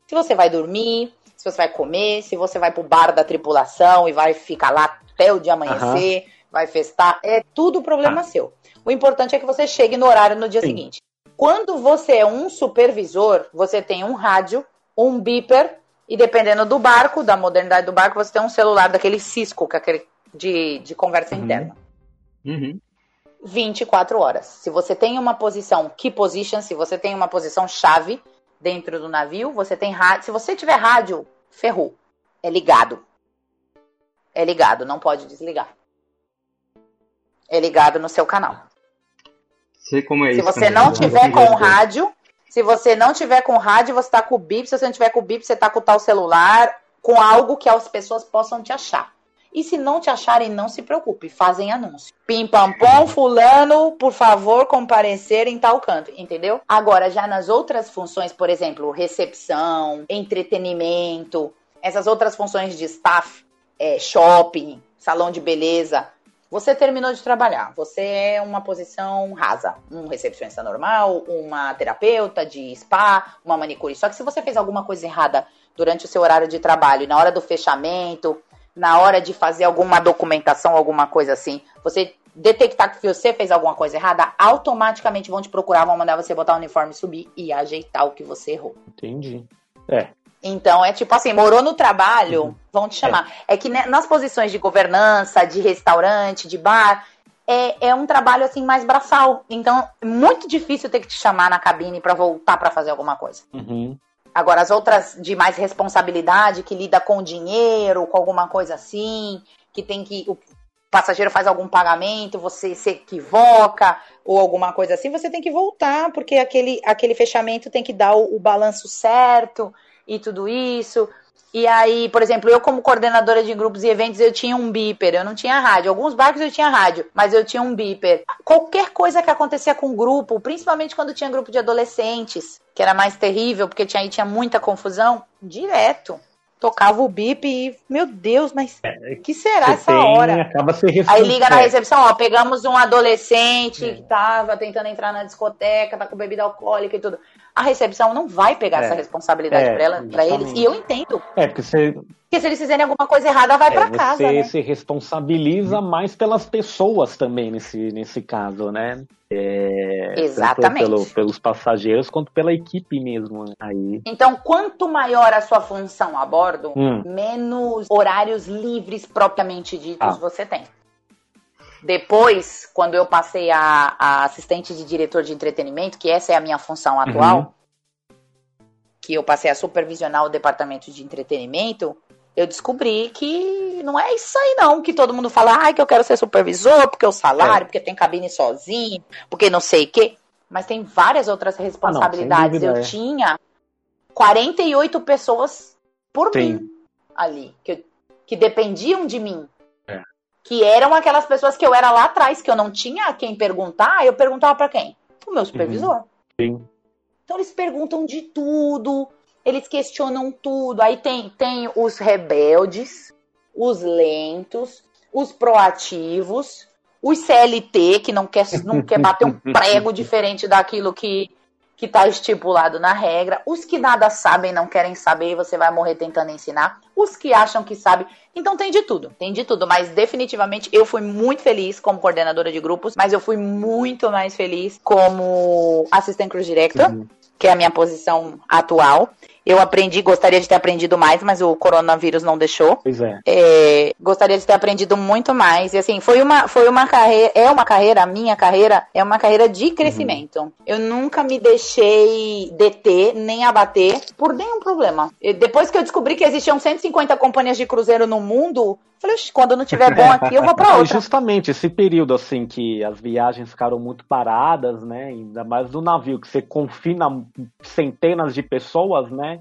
[SPEAKER 4] Se você vai dormir, se você vai comer, se você vai pro bar da tripulação e vai ficar lá até o dia amanhecer, vai festar, é tudo problema seu. O importante é que você chegue no horário no dia
[SPEAKER 2] Sim.
[SPEAKER 4] seguinte. Quando você é um supervisor, você tem um rádio, um beeper e dependendo do barco, da modernidade do barco, você tem um celular daquele Cisco, que é aquele de, de conversa
[SPEAKER 2] Uhum.
[SPEAKER 4] interna.
[SPEAKER 3] Uhum.
[SPEAKER 4] 24 horas. Se você tem uma posição key position, se você tem uma posição chave dentro do navio, você tem rádio. Se você tiver rádio, ferrou. É ligado. É ligado, não pode desligar. É ligado no seu canal.
[SPEAKER 3] Sei como é
[SPEAKER 4] Se
[SPEAKER 3] isso.
[SPEAKER 4] você
[SPEAKER 3] também,
[SPEAKER 4] não
[SPEAKER 3] né?
[SPEAKER 4] tiver com o rádio, se você não tiver com rádio, você tá com o bip. Se você não tiver com o bip, você tá com o tal celular, com algo que as pessoas possam te achar. E se não te acharem, não se preocupe, fazem anúncio. Pim pam pom, fulano, por favor, comparecer em tal canto, entendeu? Agora, já nas outras funções, por exemplo, recepção, entretenimento, essas outras funções de staff, é, shopping, salão de beleza, você terminou de trabalhar, você é uma posição rasa, um recepcionista normal, uma terapeuta de spa, uma manicure. Só que se você fez alguma coisa errada durante o seu horário de trabalho, na hora do fechamento, na hora de fazer alguma documentação, alguma coisa assim, você detectar que você fez alguma coisa errada, automaticamente vão te procurar, vão mandar você botar o uniforme, subir e ajeitar o que você errou.
[SPEAKER 2] Entendi. É.
[SPEAKER 4] Então, é tipo assim, morou no trabalho, vão te chamar. É, que né, nas posições de governança, de restaurante, de bar, é, é um trabalho assim mais braçal. Então, é muito difícil ter que te chamar na cabine pra voltar pra fazer alguma coisa.
[SPEAKER 2] Uhum.
[SPEAKER 4] Agora, as outras de mais responsabilidade, que lida com dinheiro, com alguma coisa assim, que tem que. O passageiro faz algum pagamento, você se equivoca, ou alguma coisa assim, você tem que voltar, porque aquele, aquele fechamento tem que dar o, o balanço certo e tudo isso. E aí, por exemplo, eu como coordenadora de grupos e eventos, eu tinha um beeper, eu não tinha rádio. Alguns barcos eu tinha rádio, mas eu tinha um beeper. Qualquer coisa que acontecia com o grupo, principalmente quando tinha grupo de adolescentes, que era mais terrível, porque tinha, aí tinha muita confusão, direto. Tocava o bip e, meu Deus, mas o que será essa
[SPEAKER 2] tem,
[SPEAKER 4] hora?
[SPEAKER 2] acaba se
[SPEAKER 4] Aí liga na
[SPEAKER 2] é.
[SPEAKER 4] recepção, ó, pegamos um adolescente
[SPEAKER 2] É.
[SPEAKER 4] que tava tentando entrar na discoteca, tá com bebida alcoólica e tudo. A recepção não vai pegar
[SPEAKER 2] É.
[SPEAKER 4] essa responsabilidade
[SPEAKER 2] É,
[SPEAKER 4] pra, ela, pra eles. E eu entendo.
[SPEAKER 2] É, porque você,
[SPEAKER 4] Porque se eles fizerem alguma coisa errada, vai
[SPEAKER 2] é,
[SPEAKER 4] pra
[SPEAKER 2] você
[SPEAKER 4] casa, né?
[SPEAKER 2] se responsabiliza mais pelas pessoas também nesse, nesse caso, né? É, tanto
[SPEAKER 4] Exatamente.
[SPEAKER 2] pelo- pelos passageiros quanto pela equipe mesmo. né? Aí.
[SPEAKER 4] Então, quanto maior a sua função a bordo,
[SPEAKER 2] Hum.
[SPEAKER 4] menos horários livres propriamente ditos
[SPEAKER 2] Ah.
[SPEAKER 4] você tem. Depois, quando eu passei a, a assistente de diretor de entretenimento, que essa é a minha função atual,
[SPEAKER 2] Uhum.
[SPEAKER 4] que eu passei a supervisionar o departamento de entretenimento, eu descobri que não é isso aí não, que todo mundo fala, ai, que eu quero ser supervisor, porque o salário,
[SPEAKER 2] É.
[SPEAKER 4] porque tem cabine sozinho, porque não sei o quê. Mas tem várias outras responsabilidades.
[SPEAKER 2] dúvida,
[SPEAKER 4] eu
[SPEAKER 2] é.
[SPEAKER 4] tinha 48 pessoas por
[SPEAKER 2] Sim.
[SPEAKER 4] mim ali, que, que dependiam de mim. Que eram aquelas pessoas que eu era lá atrás, que eu não tinha quem perguntar, eu perguntava pra quem? O meu supervisor.
[SPEAKER 2] Sim.
[SPEAKER 4] Então eles perguntam de tudo, eles questionam tudo. Aí tem, tem os rebeldes, os lentos, os proativos, os CLT, que não quer, não quer bater um prego diferente daquilo que, que tá estipulado na regra, os que nada sabem, não querem saber, e você vai morrer tentando ensinar, os que acham que sabem. Então tem de tudo, tem de tudo. Mas definitivamente eu fui muito feliz como coordenadora de grupos, mas eu fui muito mais feliz como assistente cruise director
[SPEAKER 2] Uhum.
[SPEAKER 4] que é a minha posição atual. Eu aprendi, gostaria de ter aprendido mais, mas o coronavírus não deixou.
[SPEAKER 2] Pois é.
[SPEAKER 4] É, gostaria de ter aprendido muito mais. E assim, foi uma, foi uma carreira, é uma carreira, a minha carreira é uma carreira de crescimento. Eu nunca me deixei deter, nem abater por nenhum problema. E depois que eu descobri que existiam 150 companhias de cruzeiro no mundo, falei, "Oxe, quando não tiver bom aqui, eu vou pra
[SPEAKER 2] E
[SPEAKER 4] outra.
[SPEAKER 2] justamente esse período assim que as viagens ficaram muito paradas, né? Ainda mais do navio, que você confina centenas de pessoas, né?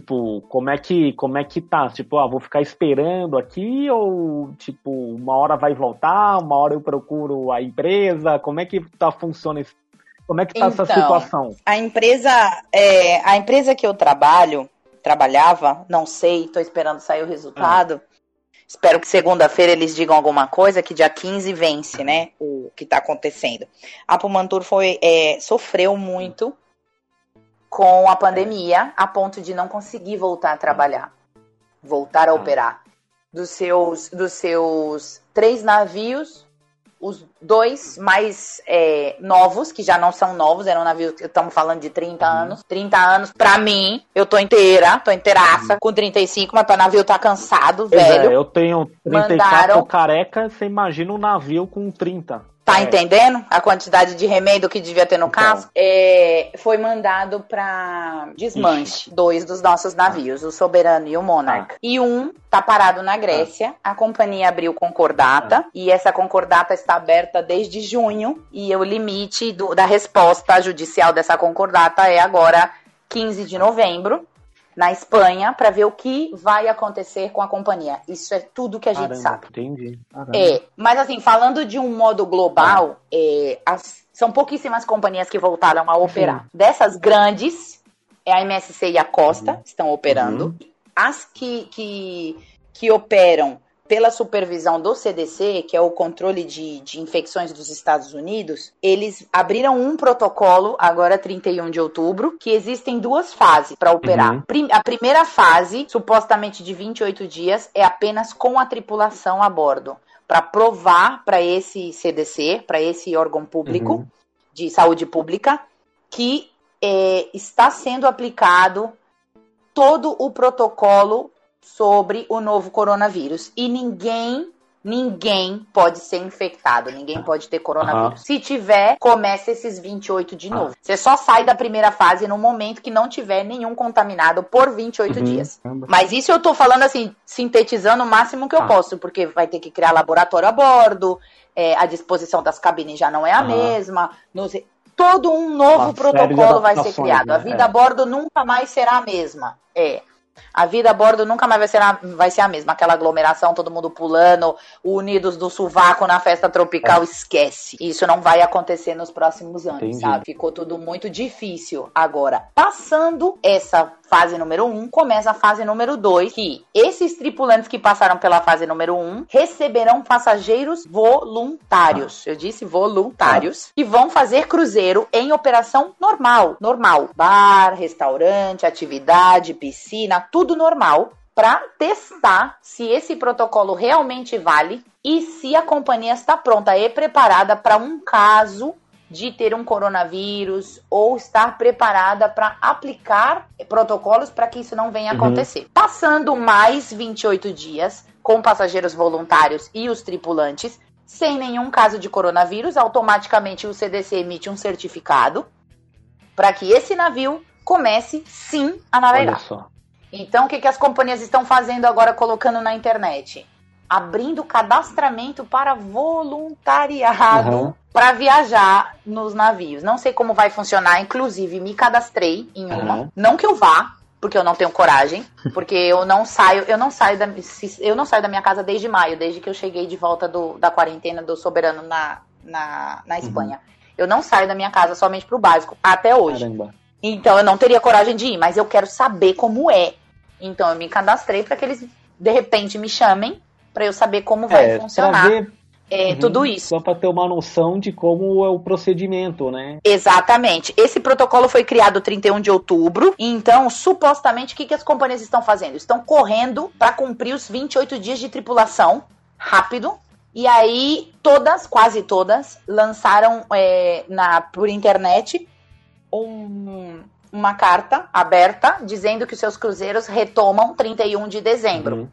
[SPEAKER 2] Tipo, como é que como é que tá? Tipo, ah, vou ficar esperando aqui ou tipo, uma hora vai voltar, uma hora eu procuro a empresa? Como é que tá funciona isso? Como é que tá essa
[SPEAKER 4] Então,
[SPEAKER 2] situação?
[SPEAKER 4] A empresa, é, a empresa que eu trabalho, trabalhava, não sei, tô esperando sair o resultado. Espero que segunda-feira eles digam alguma coisa, que dia 15 vence, né? O que tá acontecendo. A Pumantur foi, é, sofreu muito com a pandemia, a ponto de não conseguir voltar a trabalhar, voltar a operar. Dos seus, dos seus três navios, os dois mais é, novos, que já não são novos, eram navios que estamos falando de 30 anos. 30 anos, pra mim, eu tô inteira, tô inteiraça, com 35, mas o navio tá cansado,
[SPEAKER 2] Pois
[SPEAKER 4] velho.
[SPEAKER 2] é, eu tenho 34
[SPEAKER 4] Mandaram-
[SPEAKER 2] careca, você imagina um navio com 30.
[SPEAKER 4] Tá
[SPEAKER 2] É.
[SPEAKER 4] entendendo a quantidade de remendo que devia ter no
[SPEAKER 2] Então.
[SPEAKER 4] caso? É, foi mandado pra desmanche dois dos nossos navios, o Soberano e o Monarch. E um tá parado na Grécia. A companhia abriu concordata e essa concordata está aberta desde junho e o limite do- da resposta judicial dessa concordata é agora 15 de novembro. Na Espanha, para ver o que vai acontecer com a companhia. Isso é tudo que a gente
[SPEAKER 2] Caramba,
[SPEAKER 4] sabe.
[SPEAKER 2] entendi. Caramba.
[SPEAKER 4] É, mas assim, falando de um modo global, é, as- são pouquíssimas companhias que voltaram a operar. Dessas grandes, é a MSC e a Costa estão operando. As que, que, que operam pela supervisão do CDC, que é o controle de, de infecções dos Estados Unidos, eles abriram um protocolo, agora 31 de outubro, que existem duas fases para operar.
[SPEAKER 2] Uhum.
[SPEAKER 4] A primeira fase, supostamente de 28 dias, é apenas com a tripulação a bordo, para provar para esse CDC, para esse órgão público
[SPEAKER 2] Uhum.
[SPEAKER 4] de saúde pública, que é, está sendo aplicado todo o protocolo sobre o novo coronavírus. E ninguém, ninguém pode ser infectado, ninguém pode ter coronavírus. Se tiver, começa esses 28 de novo. Você só sai da primeira fase no momento que não tiver nenhum contaminado por 28
[SPEAKER 2] Uhum.
[SPEAKER 4] dias. Mas isso eu tô falando assim, sintetizando o máximo que eu
[SPEAKER 2] Tá.
[SPEAKER 4] posso, porque vai ter que criar laboratório a bordo, é, a disposição das cabines já não é a mesma. nos- Todo um novo
[SPEAKER 2] Uma
[SPEAKER 4] protocolo vai ser criado. A
[SPEAKER 2] né?
[SPEAKER 4] vida
[SPEAKER 2] É.
[SPEAKER 4] a bordo nunca mais será a mesma. É. A vida a bordo nunca mais vai ser, a, vai ser a mesma. Aquela aglomeração, todo mundo pulando, unidos do sovaco na festa tropical, esquece. Isso não vai acontecer nos próximos anos,
[SPEAKER 2] Entendi.
[SPEAKER 4] sabe? Ficou tudo muito difícil. Agora, passando essa fase número 1, um, começa a fase número 2, que esses tripulantes que passaram pela fase número 1 um, receberão passageiros voluntários. Eu disse voluntários, que vão fazer cruzeiro em operação normal, normal. Bar, restaurante, atividade, piscina, tudo normal para testar se esse protocolo realmente vale e se a companhia está pronta e preparada para um caso de ter um coronavírus ou estar preparada para aplicar protocolos para que isso não venha a
[SPEAKER 2] Uhum.
[SPEAKER 4] acontecer. Passando mais 28 dias com passageiros voluntários e os tripulantes, sem nenhum caso de coronavírus, automaticamente o CDC emite um certificado para que esse navio comece sim a navegar. Então, o que, que as companhias estão fazendo agora, colocando na internet? Abrindo cadastramento para voluntariado
[SPEAKER 2] Uhum.
[SPEAKER 4] para viajar nos navios. Não sei como vai funcionar, inclusive me cadastrei em uma.
[SPEAKER 2] Uhum.
[SPEAKER 4] Não que eu vá, porque eu não tenho coragem, porque eu não saio, eu não saio da, eu não saio da minha casa desde maio, desde que eu cheguei de volta do- da quarentena do soberano na, na, na Espanha. Eu não saio da minha casa somente pro básico, até hoje.
[SPEAKER 2] Caramba.
[SPEAKER 4] Então eu não teria coragem de ir, mas eu quero saber como é. Então eu me cadastrei para que eles de repente me chamem para eu saber como vai
[SPEAKER 2] É,
[SPEAKER 4] funcionar
[SPEAKER 2] ver,
[SPEAKER 4] é,
[SPEAKER 2] uhum,
[SPEAKER 4] tudo isso.
[SPEAKER 2] Só para ter uma noção de como é o procedimento, né?
[SPEAKER 4] Exatamente. Esse protocolo foi criado 31 de outubro. Então, supostamente, o que, que as companhias estão fazendo? Estão correndo para cumprir os 28 dias de tripulação rápido. E aí, todas, quase todas, lançaram é, na, por internet um, uma carta aberta dizendo que os seus cruzeiros retomam 31 de dezembro.
[SPEAKER 2] Uhum.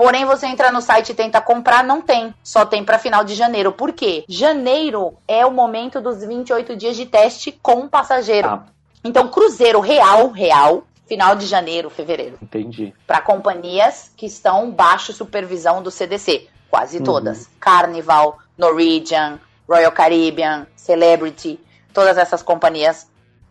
[SPEAKER 4] Porém, você entra no site e tenta comprar, não tem. Só tem para final de janeiro. Por quê? Janeiro é o momento dos 28 dias de teste com passageiro.
[SPEAKER 2] Ah,
[SPEAKER 4] Então, cruzeiro real, real, final de janeiro, fevereiro.
[SPEAKER 2] entendi.
[SPEAKER 4] Para companhias que estão baixo supervisão do CDC. Quase
[SPEAKER 2] Uhum.
[SPEAKER 4] todas. Carnival, Norwegian, Royal Caribbean, Celebrity. Todas essas companhias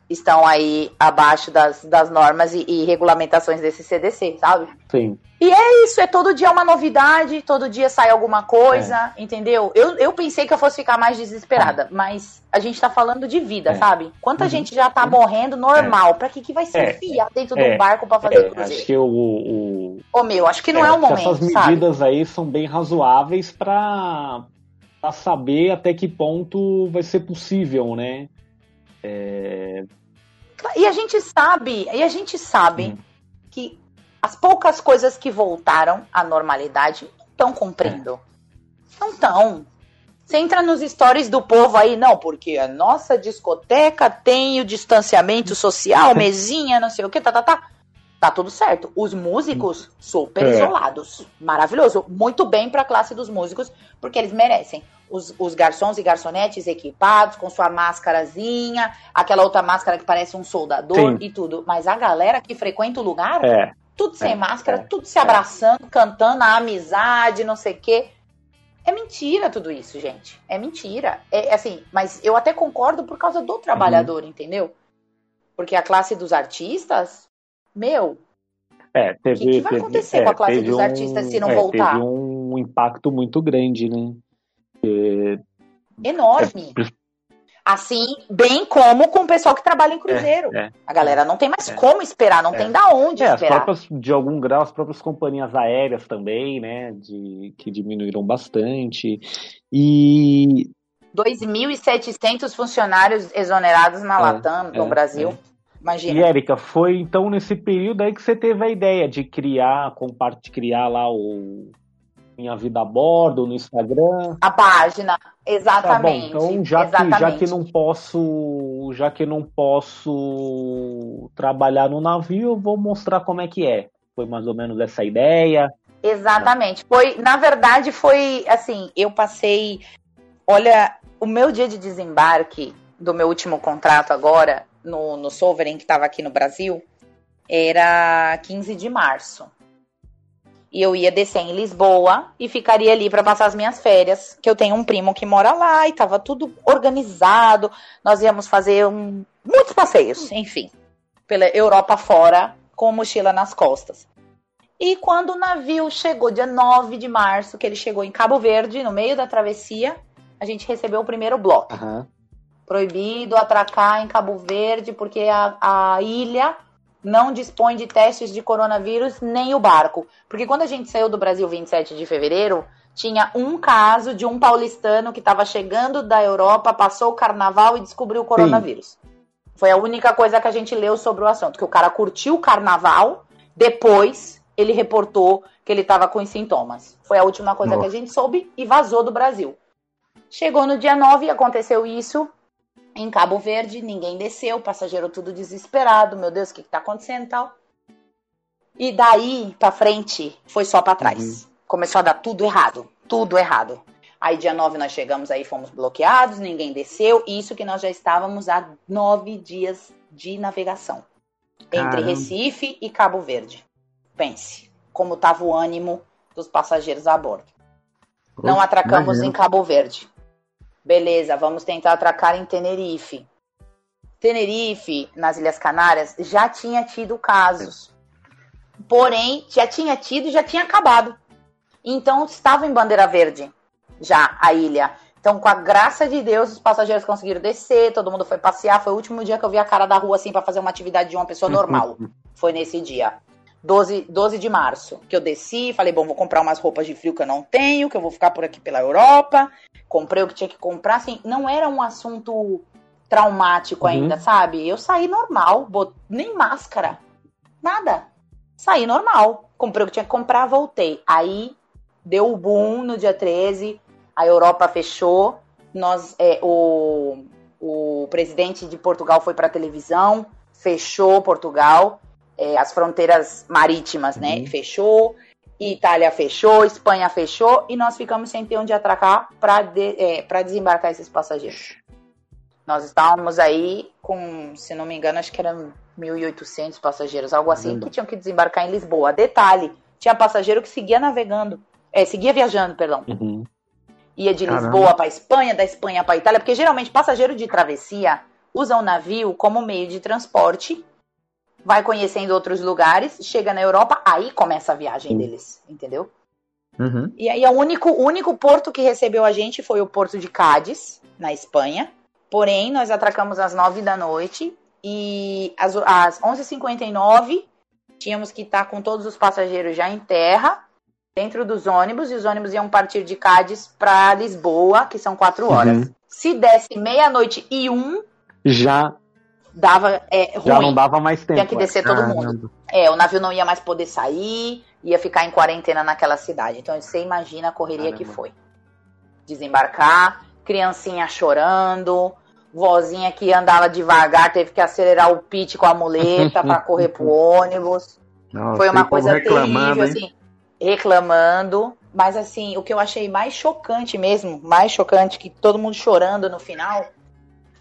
[SPEAKER 4] estão aí abaixo das, das normas e, e regulamentações desse CDC, sabe?
[SPEAKER 2] Sim.
[SPEAKER 4] E é isso, é todo dia uma novidade, todo dia sai alguma coisa, entendeu? Eu, eu pensei que eu fosse ficar mais desesperada, mas a gente tá falando de vida,
[SPEAKER 2] É.
[SPEAKER 4] sabe? Quanta
[SPEAKER 2] Uhum.
[SPEAKER 4] gente já tá morrendo normal, pra que que vai se
[SPEAKER 2] É.
[SPEAKER 4] enfiar dentro de
[SPEAKER 2] É.
[SPEAKER 4] um barco pra fazer
[SPEAKER 2] É, acho
[SPEAKER 4] cruzeiro?
[SPEAKER 2] que o, o,
[SPEAKER 4] Ô meu, acho que não é, o momento,
[SPEAKER 2] essas
[SPEAKER 4] sabe?
[SPEAKER 2] medidas aí são bem razoáveis para saber até que ponto vai ser possível, né?
[SPEAKER 4] E a gente sabe, e a gente sabe que as poucas coisas que voltaram à normalidade não estão cumprindo. Não estão. Você entra nos stories do povo aí, não, porque a nossa discoteca tem o distanciamento social, mesinha, não sei o que, tá, tá, tá. Tá tudo certo. Os músicos, super
[SPEAKER 2] É.
[SPEAKER 4] isolados. Maravilhoso. Muito bem pra classe dos músicos, porque eles merecem. Os, os garçons e garçonetes equipados, com sua máscarazinha, aquela outra máscara que parece um soldador
[SPEAKER 2] Sim.
[SPEAKER 4] e tudo. Mas a galera que frequenta o lugar,
[SPEAKER 2] É,
[SPEAKER 4] tudo sem
[SPEAKER 2] É,
[SPEAKER 4] máscara,
[SPEAKER 2] é,
[SPEAKER 4] tudo se abraçando, cantando a amizade, não sei o quê. É mentira tudo isso, gente. É mentira. É assim, mas eu até concordo por causa do trabalhador, entendeu? Porque a classe dos artistas, meu,
[SPEAKER 2] é, teve,
[SPEAKER 4] Que que vai
[SPEAKER 2] teve-
[SPEAKER 4] acontecer
[SPEAKER 2] é,
[SPEAKER 4] com a classe dos artistas se não
[SPEAKER 2] é,
[SPEAKER 4] voltar?
[SPEAKER 2] Teve um impacto muito grande, né?
[SPEAKER 4] enorme.
[SPEAKER 2] É,
[SPEAKER 4] Assim, bem como com o pessoal que trabalha em cruzeiro.
[SPEAKER 2] é.
[SPEAKER 4] a galera não tem mais
[SPEAKER 2] É.
[SPEAKER 4] como esperar, não
[SPEAKER 2] É.
[SPEAKER 4] tem da onde
[SPEAKER 2] É, as
[SPEAKER 4] esperar.
[SPEAKER 2] próprias, de algum grau, as próprias companhias aéreas também, né? De, que diminuíram bastante. E
[SPEAKER 4] 2.700 funcionários exonerados na
[SPEAKER 2] É,
[SPEAKER 4] Latam, no
[SPEAKER 2] é,
[SPEAKER 4] Brasil.
[SPEAKER 2] E,
[SPEAKER 4] Imagina.
[SPEAKER 2] Érica, foi então nesse período aí que você teve a ideia de criar, compartilhar lá o Minha Vida a Bordo no Instagram.
[SPEAKER 4] A página,
[SPEAKER 2] Tá bom,
[SPEAKER 4] exatamente.
[SPEAKER 2] então já que, já
[SPEAKER 4] exatamente.
[SPEAKER 2] que não posso, já que não posso trabalhar no navio, eu vou mostrar como é que é. Foi mais ou menos essa ideia.
[SPEAKER 4] Exatamente. Foi, na verdade, foi assim, eu passei. Olha, o meu dia de desembarque do meu último contrato agora, no, no Sovereign, que estava aqui no Brasil, era 15 de março. E eu ia descer em Lisboa e ficaria ali para passar as minhas férias, que eu tenho um primo que mora lá e tava tudo organizado. Nós íamos fazer um- muitos passeios, enfim, pela Europa fora, com mochila nas costas. E quando o navio chegou, dia 9 de março, que ele chegou em Cabo Verde, no meio da travessia, a gente recebeu o primeiro bloco. Proibido atracar em Cabo Verde, porque a, a ilha não dispõe de testes de coronavírus, nem o barco. Porque quando a gente saiu do Brasil 27 de fevereiro, tinha um caso de um paulistano que estava chegando da Europa, passou o carnaval e descobriu o coronavírus. Foi a única coisa que a gente leu sobre o assunto, que o cara curtiu o carnaval, depois ele reportou que ele estava com os sintomas. Foi a última coisa
[SPEAKER 2] Nossa.
[SPEAKER 4] que a gente soube e vazou do Brasil. Chegou no dia 9 e aconteceu isso em Cabo Verde, ninguém desceu, o passageiro tudo desesperado, meu Deus, o que, que tá acontecendo e tal. E daí pra frente foi só pra trás. Começou a dar tudo errado, tudo errado. Aí dia 9 nós chegamos aí, fomos bloqueados, ninguém desceu, e isso que nós já estávamos há nove dias de navegação. Entre
[SPEAKER 3] Caramba.
[SPEAKER 4] Recife e Cabo Verde. Pense, como tava o ânimo dos passageiros a bordo. Não atracamos
[SPEAKER 3] imagino.
[SPEAKER 4] em Cabo Verde. Beleza, vamos tentar atracar em Tenerife. Tenerife, nas Ilhas Canárias, já tinha tido casos. Porém, já tinha tido e já tinha acabado. Então, estava em bandeira verde já a ilha. Então, com a graça de Deus, os passageiros conseguiram descer, todo mundo foi passear. Foi o último dia que eu vi a cara da rua assim para fazer uma atividade de uma pessoa normal. Foi nesse dia. 12, 12 de março, que eu desci, falei, bom, vou comprar umas roupas de frio que eu não tenho, que eu vou ficar por aqui pela Europa. Comprei o que tinha que comprar, assim, não era um assunto traumático
[SPEAKER 2] Uhum.
[SPEAKER 4] ainda, sabe? Eu saí normal, bot... nem máscara, nada. Saí normal. Comprei o que tinha que comprar, voltei. Aí deu o boom no dia 13, a Europa fechou, nós, é, o, o presidente de Portugal foi para televisão, fechou Portugal, é, as fronteiras marítimas, né? Fechou, Itália fechou, Espanha fechou e nós ficamos sem ter onde atracar para de, é, pra desembarcar esses passageiros. Nós estávamos aí com, se não me engano, acho que eram 1.800 passageiros, algo assim,
[SPEAKER 2] Caramba.
[SPEAKER 4] que tinham que desembarcar em Lisboa. Detalhe, tinha passageiro que seguia navegando, é, seguia viajando, perdão.
[SPEAKER 2] Uhum.
[SPEAKER 4] Ia de
[SPEAKER 3] Caramba.
[SPEAKER 4] Lisboa para Espanha, da Espanha para Itália, porque geralmente passageiro de travessia usa o navio como meio de transporte, vai conhecendo outros lugares, chega na Europa, aí começa a viagem deles, entendeu?
[SPEAKER 3] Uhum.
[SPEAKER 4] E aí o único, único porto que recebeu a gente foi o porto de Cádiz, na Espanha. Porém, nós atracamos às 9 da noite e às, às 11h59 tínhamos que estar com todos os passageiros já em terra, dentro dos ônibus, e os ônibus iam partir de Cádiz para Lisboa, que são quatro horas.
[SPEAKER 2] Uhum.
[SPEAKER 4] Se desse meia-noite e um,
[SPEAKER 2] Já,
[SPEAKER 4] dava é, ruim.
[SPEAKER 2] já não dava mais tempo.
[SPEAKER 4] Tinha que descer todo
[SPEAKER 3] Caramba.
[SPEAKER 4] mundo. É, o navio não ia mais poder sair, ia ficar em quarentena naquela cidade. Então você imagina a correria que
[SPEAKER 2] Caramba.
[SPEAKER 4] foi. Desembarcar, criancinha chorando, vozinha que andava devagar, teve que acelerar o pitch com a muleta para correr pro ônibus. Foi uma coisa terrível,
[SPEAKER 3] hein?
[SPEAKER 4] assim, reclamando. Mas assim, o que eu achei mais chocante mesmo, mais chocante que todo mundo chorando no final,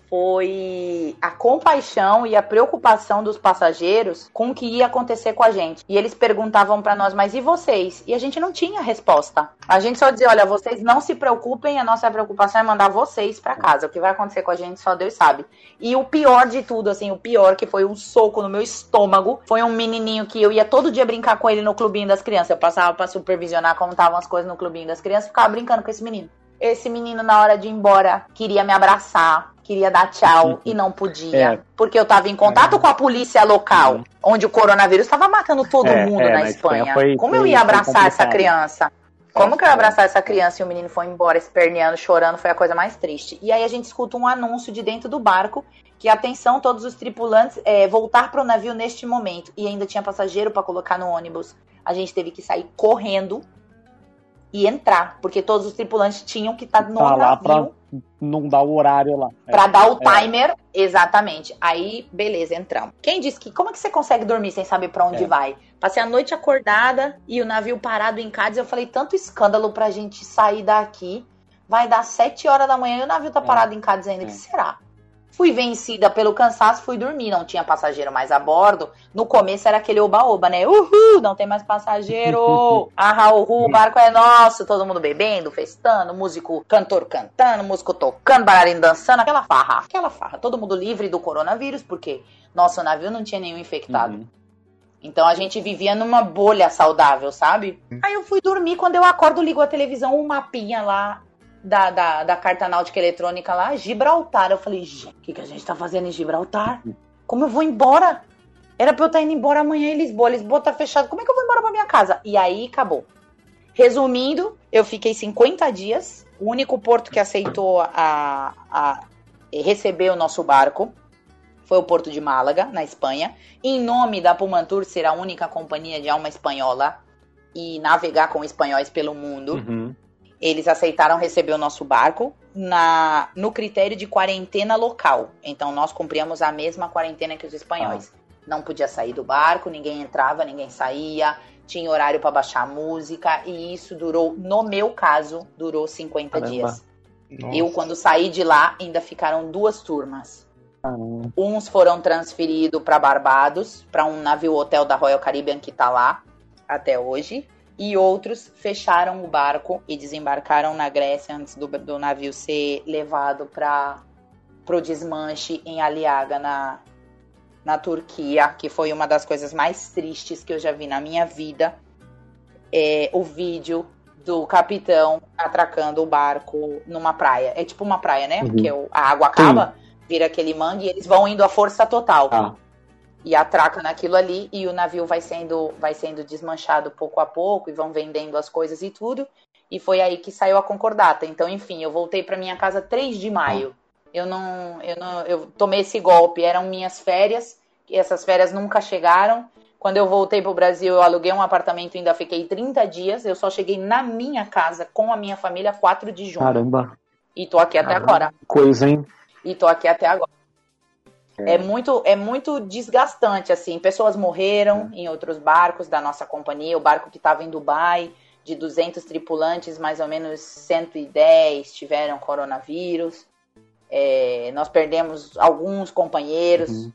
[SPEAKER 4] foi a compaixão e a preocupação dos passageiros com o que ia acontecer com a gente. E eles perguntavam pra nós, mas e vocês? E a gente não tinha resposta. A gente só dizia, olha, vocês não se preocupem, a nossa preocupação é mandar vocês pra casa. O que vai acontecer com a gente só Deus sabe. E o pior de tudo, assim, o pior que foi um soco no meu estômago, foi um menininho que eu ia todo dia brincar com ele no clubinho das crianças. Eu passava pra supervisionar como estavam as coisas no clubinho das crianças, ficava brincando com esse menino. Esse menino, na hora de ir embora, queria me abraçar, queria dar tchau e não podia.
[SPEAKER 2] É.
[SPEAKER 4] Porque eu tava em contato com a polícia local, onde o coronavírus estava matando todo
[SPEAKER 2] É,
[SPEAKER 4] mundo
[SPEAKER 2] é,
[SPEAKER 4] na
[SPEAKER 2] Espanha
[SPEAKER 4] Espanha.
[SPEAKER 2] foi-
[SPEAKER 4] Como eu ia abraçar essa criança? Como que eu ia abraçar essa criança e o menino foi embora esperneando, chorando? Foi a coisa mais triste. E aí a gente escuta um anúncio de dentro do barco que atenção todos os tripulantes é, voltar para o navio neste momento. E ainda tinha passageiro para colocar no ônibus. A gente teve que sair correndo e entrar, porque todos os tripulantes tinham que estar no
[SPEAKER 2] Tá
[SPEAKER 4] navio
[SPEAKER 2] não dar o horário lá. É.
[SPEAKER 4] Pra dar o timer, exatamente. Aí, beleza, entramos. Quem disse que. Como é que você consegue dormir sem saber pra onde
[SPEAKER 2] É.
[SPEAKER 4] vai? Passei a noite acordada e o navio parado em Cádiz. Eu falei, tanto escândalo pra gente sair daqui. Vai dar sete horas da manhã e o navio tá
[SPEAKER 2] É.
[SPEAKER 4] parado em Cádiz ainda. O
[SPEAKER 2] É.
[SPEAKER 4] que será? Fui vencida pelo cansaço, fui dormir. Não tinha passageiro mais a bordo. No começo era aquele oba-oba, né? Uhul, não tem mais passageiro. ah, uhul, o barco é nosso. Todo mundo bebendo, festando, músico, cantor cantando, músico tocando, bailarino dançando. Aquela farra, aquela farra. Todo mundo livre do coronavírus, porque nosso navio não tinha nenhum infectado.
[SPEAKER 2] Uhum.
[SPEAKER 4] Então a gente vivia numa bolha saudável, sabe? Aí eu fui dormir, quando eu acordo, ligo a televisão, um mapinha lá da, da, da carta náutica eletrônica lá, Gibraltar. Eu falei, o que, que a gente tá fazendo em Gibraltar? Como eu vou embora? Era pra eu estar indo embora amanhã em Lisboa. Lisboa tá fechado. Como é que eu vou embora pra minha casa? E aí acabou. Resumindo, eu fiquei 50 dias. O único porto que aceitou a, a receber o nosso barco foi o Porto de Málaga, na Espanha. Em nome da Pumantur ser a única companhia de alma espanhola e navegar com espanhóis pelo mundo,
[SPEAKER 2] Uhum.
[SPEAKER 4] Eles aceitaram receber o nosso barco na, no critério de quarentena local. Então nós cumpríamos a mesma quarentena que os espanhóis. Não podia sair do barco, ninguém entrava, ninguém saía, tinha horário para baixar música e isso durou, no meu caso, durou 50
[SPEAKER 2] Caramba.
[SPEAKER 4] dias.
[SPEAKER 3] Nossa.
[SPEAKER 4] Eu, quando saí de lá, ainda ficaram duas turmas.
[SPEAKER 2] Caramba.
[SPEAKER 4] Uns foram transferidos para Barbados, para um navio hotel da Royal Caribbean que tá lá até hoje. E outros fecharam o barco e desembarcaram na Grécia antes do, do navio ser levado para o desmanche em Aliaga, na, na Turquia, que foi uma das coisas mais tristes que eu já vi na minha vida. É o vídeo do capitão atracando o barco numa praia. É tipo uma praia, né?
[SPEAKER 2] Uhum.
[SPEAKER 4] Porque a água acaba, vira aquele mangue e eles vão indo à força total
[SPEAKER 2] Ah,
[SPEAKER 4] e atraca naquilo ali e o navio vai sendo vai sendo desmanchado pouco a pouco e vão vendendo as coisas e tudo e foi aí que saiu a concordata então enfim eu voltei para minha casa 3 de maio eu não eu não eu tomei esse golpe eram minhas férias e essas férias nunca chegaram quando eu voltei pro Brasil eu aluguei um apartamento e ainda fiquei 30 dias eu só cheguei na minha casa com a minha família 4 de junho
[SPEAKER 2] caramba.
[SPEAKER 4] e tô aqui até
[SPEAKER 3] Caramba.
[SPEAKER 4] agora
[SPEAKER 2] Coisa, hein?
[SPEAKER 4] e tô aqui até agora. É. é. muito é muito desgastante assim. Pessoas morreram é. em outros barcos da nossa companhia, o barco que estava em Dubai, de 200 tripulantes, mais ou menos 110 tiveram coronavírus. É, nós perdemos alguns companheiros uhum.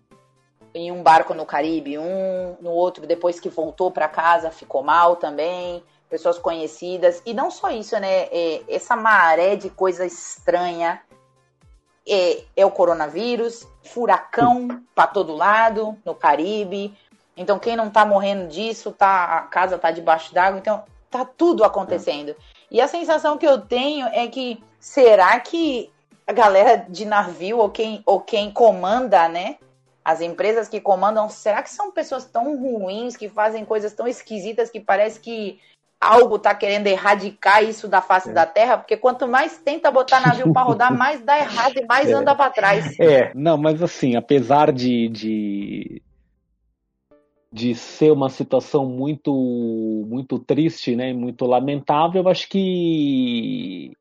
[SPEAKER 4] em um barco no Caribe, um no outro depois que voltou para casa ficou mal também pessoas conhecidas. E não só isso, né? É, essa maré de coisa estranha é, é o coronavírus, furacão para todo lado, no Caribe. Então, quem não tá morrendo disso, tá, a casa tá debaixo d'água. Então, tá tudo acontecendo. E a sensação que eu tenho é que será que a galera de navio ou quem, ou quem comanda, né? As empresas que comandam, será que são pessoas tão ruins que fazem coisas tão esquisitas que parece que algo está querendo erradicar isso da face é. da terra, porque quanto mais tenta botar navio para rodar, mais dá errado e mais é. anda para trás.
[SPEAKER 2] É, não, mas assim, apesar de, de, de ser uma situação muito muito triste, né, muito lamentável, eu acho que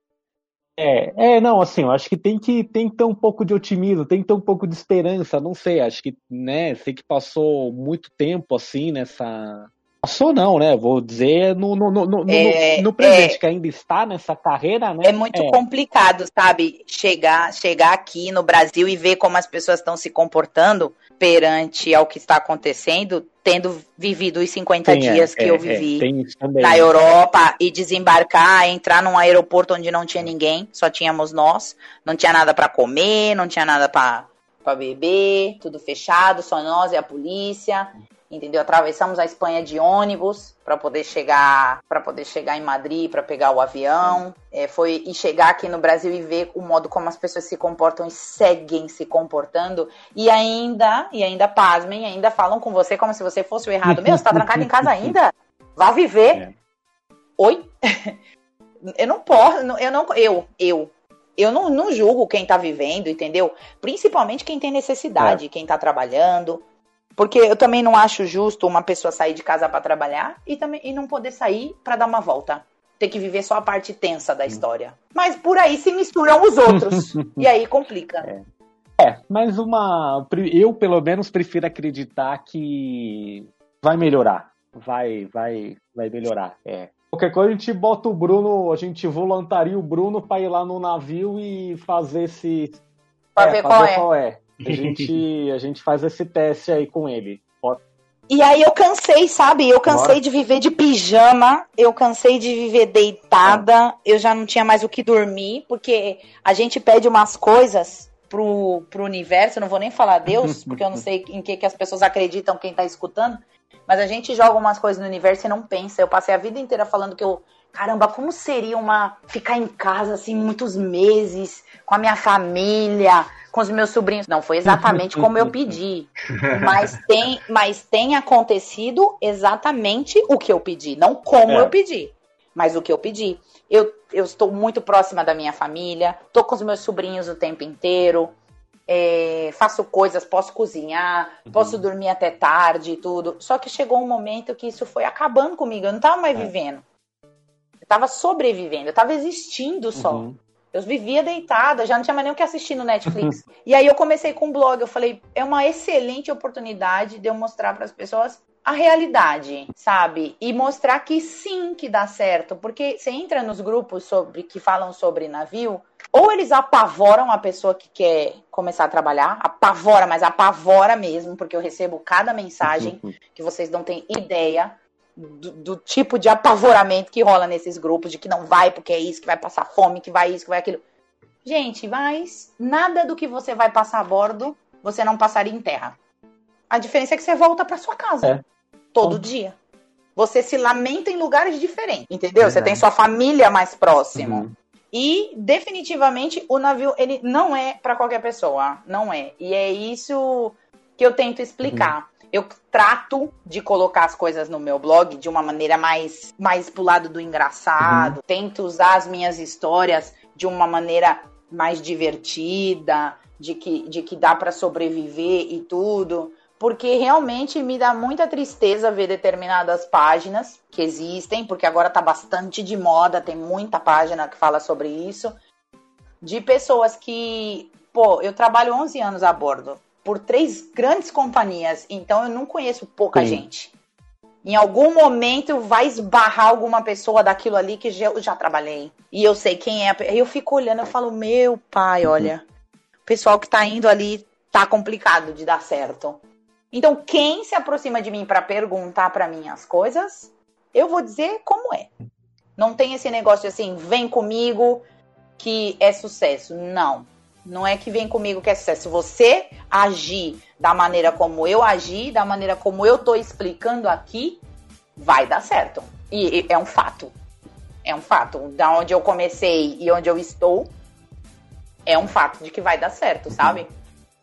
[SPEAKER 2] é, é, não, assim, eu acho que tem que tem que ter um pouco de otimismo, tem que ter um pouco de esperança, não sei, acho que, né, sei que passou muito tempo assim nessa Passou não, né? Vou dizer no, no, no, no, é, no presente, é, que ainda está nessa carreira, né?
[SPEAKER 4] É muito é. complicado, sabe? Chegar, chegar aqui no Brasil e ver como as pessoas estão se comportando perante ao que está acontecendo, tendo vivido os 50 Sim, é, dias que eu é, vivi na Europa e desembarcar, entrar num aeroporto onde não tinha ninguém, só tínhamos nós, não tinha nada para comer, não tinha nada para beber, tudo fechado, só nós e a polícia entendeu? Atravessamos a Espanha de ônibus para poder chegar para poder chegar em Madrid para pegar o avião. É, foi e chegar aqui no Brasil e ver o modo como as pessoas se comportam e seguem se comportando e ainda e ainda pasmem, ainda falam com você como se você fosse o errado. Meu, você tá trancado em casa ainda? Vá viver. É. Oi? eu não posso, eu não eu eu eu não, não julgo quem tá vivendo, entendeu? Principalmente quem tem necessidade, é. quem tá trabalhando, porque eu também não acho justo uma pessoa sair de casa para trabalhar e, também, e não poder sair para dar uma volta. Ter que viver só a parte tensa da história. Mas por aí se misturam os outros. e aí complica.
[SPEAKER 2] É. é, mas uma. Eu, pelo menos, prefiro acreditar que vai melhorar. Vai, vai, vai melhorar. É. Qualquer coisa a gente bota o Bruno, a gente voluntaria o Bruno para ir lá no navio e fazer esse.
[SPEAKER 4] Pra é, ver qual é. qual é.
[SPEAKER 2] A gente, a gente faz esse teste aí com ele.
[SPEAKER 4] E aí eu cansei, sabe? Eu cansei Bora. de viver de pijama, eu cansei de viver deitada, eu já não tinha mais o que dormir, porque a gente pede umas coisas pro, pro universo, eu não vou nem falar Deus, porque eu não sei em que, que as pessoas acreditam quem tá escutando, mas a gente joga umas coisas no universo e não pensa. Eu passei a vida inteira falando que eu caramba, como seria uma ficar em casa assim muitos meses com a minha família, com os meus sobrinhos. Não foi exatamente como eu pedi, mas tem, mas tem acontecido exatamente o que eu pedi, não como é. eu pedi, mas o que eu pedi. Eu, eu estou muito próxima da minha família, estou com os meus sobrinhos o tempo inteiro. É, faço coisas, posso cozinhar, uhum. posso dormir até tarde e tudo. Só que chegou um momento que isso foi acabando comigo, eu não estava mais é. vivendo. Eu estava sobrevivendo, eu estava existindo só. Uhum. Eu vivia deitada, já não tinha mais nem o que assistir no Netflix. e aí eu comecei com um blog, eu falei, é uma excelente oportunidade de eu mostrar para as pessoas a realidade, sabe? E mostrar que sim que dá certo, porque você entra nos grupos sobre que falam sobre navio, ou eles apavoram a pessoa que quer começar a trabalhar, apavora, mas apavora mesmo, porque eu recebo cada mensagem que vocês não têm ideia do, do, tipo de apavoramento que rola nesses grupos, de que não vai porque é isso, que vai passar fome, que vai isso, que vai aquilo. Gente, mas nada do que você vai passar a bordo, você não passaria em terra. A diferença é que você volta para sua casa é. todo dia. Você se lamenta em lugares diferentes, entendeu? Você tem sua família mais próxima. Uhum. E definitivamente o navio ele não é para qualquer pessoa, não é. E é isso que eu tento explicar. Uhum eu trato de colocar as coisas no meu blog de uma maneira mais, mais pro lado do engraçado. Uhum. Tento usar as minhas histórias de uma maneira mais divertida, de que, de que dá para sobreviver e tudo. Porque realmente me dá muita tristeza ver determinadas páginas que existem, porque agora tá bastante de moda, tem muita página que fala sobre isso, de pessoas que, pô, eu trabalho 11 anos a bordo por três grandes companhias, então eu não conheço pouca
[SPEAKER 2] Sim.
[SPEAKER 4] gente. Em algum momento vai esbarrar alguma pessoa daquilo ali que já- eu já trabalhei. E eu sei quem é. eu fico olhando, eu falo, meu pai, olha, o pessoal que tá indo ali tá complicado de dar certo. Então, quem se aproxima de mim para perguntar para mim as coisas, eu vou dizer como é. Não tem esse negócio assim, vem comigo que é sucesso. Não. Não é que vem comigo que é sucesso. Se você agir da maneira como eu agi, da maneira como eu tô explicando aqui, vai dar certo. E, e é um fato. É um fato. Da onde eu comecei e onde eu estou, é um fato de que vai dar certo, sabe?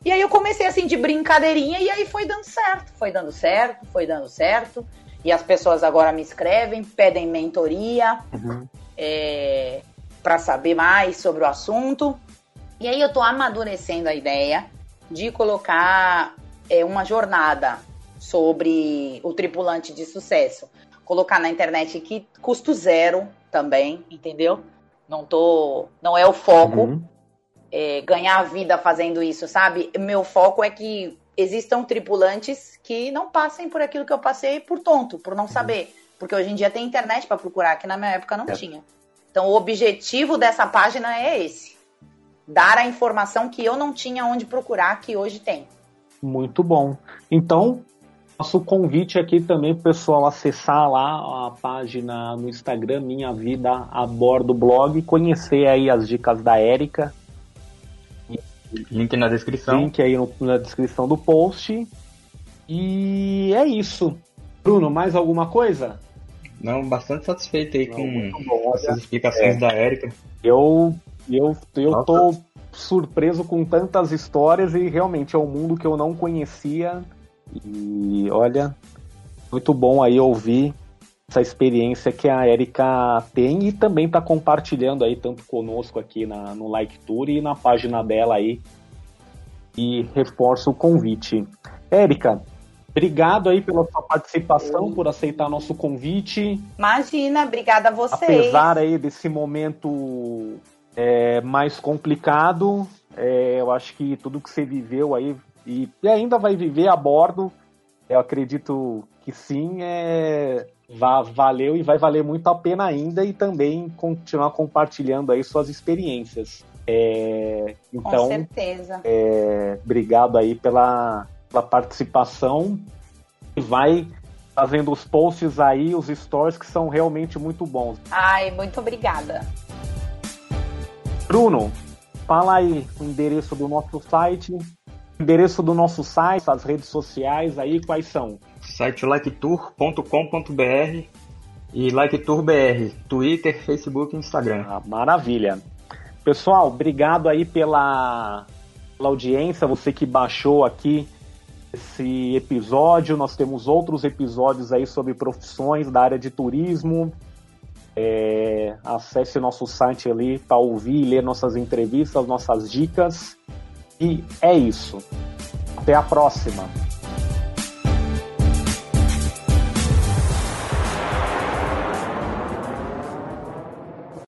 [SPEAKER 4] E aí eu comecei assim de brincadeirinha e aí foi dando certo, foi dando certo, foi dando certo. E as pessoas agora me escrevem, pedem mentoria
[SPEAKER 2] Uhum.
[SPEAKER 4] é, para saber mais sobre o assunto. E aí eu tô amadurecendo a ideia de colocar é, uma jornada sobre o tripulante de sucesso. Colocar na internet que custo zero também, entendeu? Não tô, não é o foco
[SPEAKER 2] Uhum.
[SPEAKER 4] é, ganhar a vida fazendo isso, sabe? Meu foco é que existam tripulantes que não passem por aquilo que eu passei por tonto, por não saber. Porque hoje em dia tem internet para procurar, que na minha época não
[SPEAKER 2] É.
[SPEAKER 4] tinha. Então o objetivo dessa página é esse: dar a informação que eu não tinha onde procurar, que hoje tem.
[SPEAKER 2] Muito bom. Então, nosso convite aqui também para o pessoal acessar lá a página no Instagram, Minha Vida a Bordo Blog, conhecer aí as dicas da Érica,
[SPEAKER 3] Link na descrição.
[SPEAKER 2] link aí no- na descrição do post. E é isso. Bruno, mais alguma coisa?
[SPEAKER 3] Não, bastante satisfeito aí
[SPEAKER 2] Não,
[SPEAKER 3] com essas explicações
[SPEAKER 2] É.
[SPEAKER 3] da Érica.
[SPEAKER 2] Eu, eu, eu
[SPEAKER 3] Nossa.
[SPEAKER 2] tô surpreso com tantas histórias e realmente é um mundo que eu não conhecia. E olha, muito bom aí ouvir essa experiência que a Erika tem e também está compartilhando aí tanto conosco aqui na, no Like Tour e na página dela aí. E reforço o convite. Érica, obrigado aí pela sua participação, por aceitar nosso convite
[SPEAKER 4] Imagina, obrigada a vocês.
[SPEAKER 2] apesar aí desse momento é, mais complicado, é, eu acho que tudo que você viveu aí e, e ainda vai viver a bordo, eu acredito que sim, é, va- valeu e vai valer muito a pena ainda e também continuar compartilhando aí suas experiências. É,
[SPEAKER 4] Com
[SPEAKER 2] então,
[SPEAKER 4] certeza.
[SPEAKER 2] é, obrigado aí pela, pela participação e vai fazendo os posts aí, os stories que são realmente muito bons.
[SPEAKER 4] Ai, muito obrigada.
[SPEAKER 2] Bruno, fala aí o endereço do nosso site, o endereço do nosso site, as redes sociais aí, quais são?
[SPEAKER 3] Site liketour.com.br e liketourbr, Twitter, Facebook e Instagram.
[SPEAKER 2] Ah, maravilha. Pessoal, obrigado aí pela, pela audiência, você que baixou aqui esse episódio. Nós temos outros episódios aí sobre profissões da área de turismo. É, acesse nosso site ali para ouvir e ler nossas entrevistas, nossas dicas. E é isso. Até a próxima.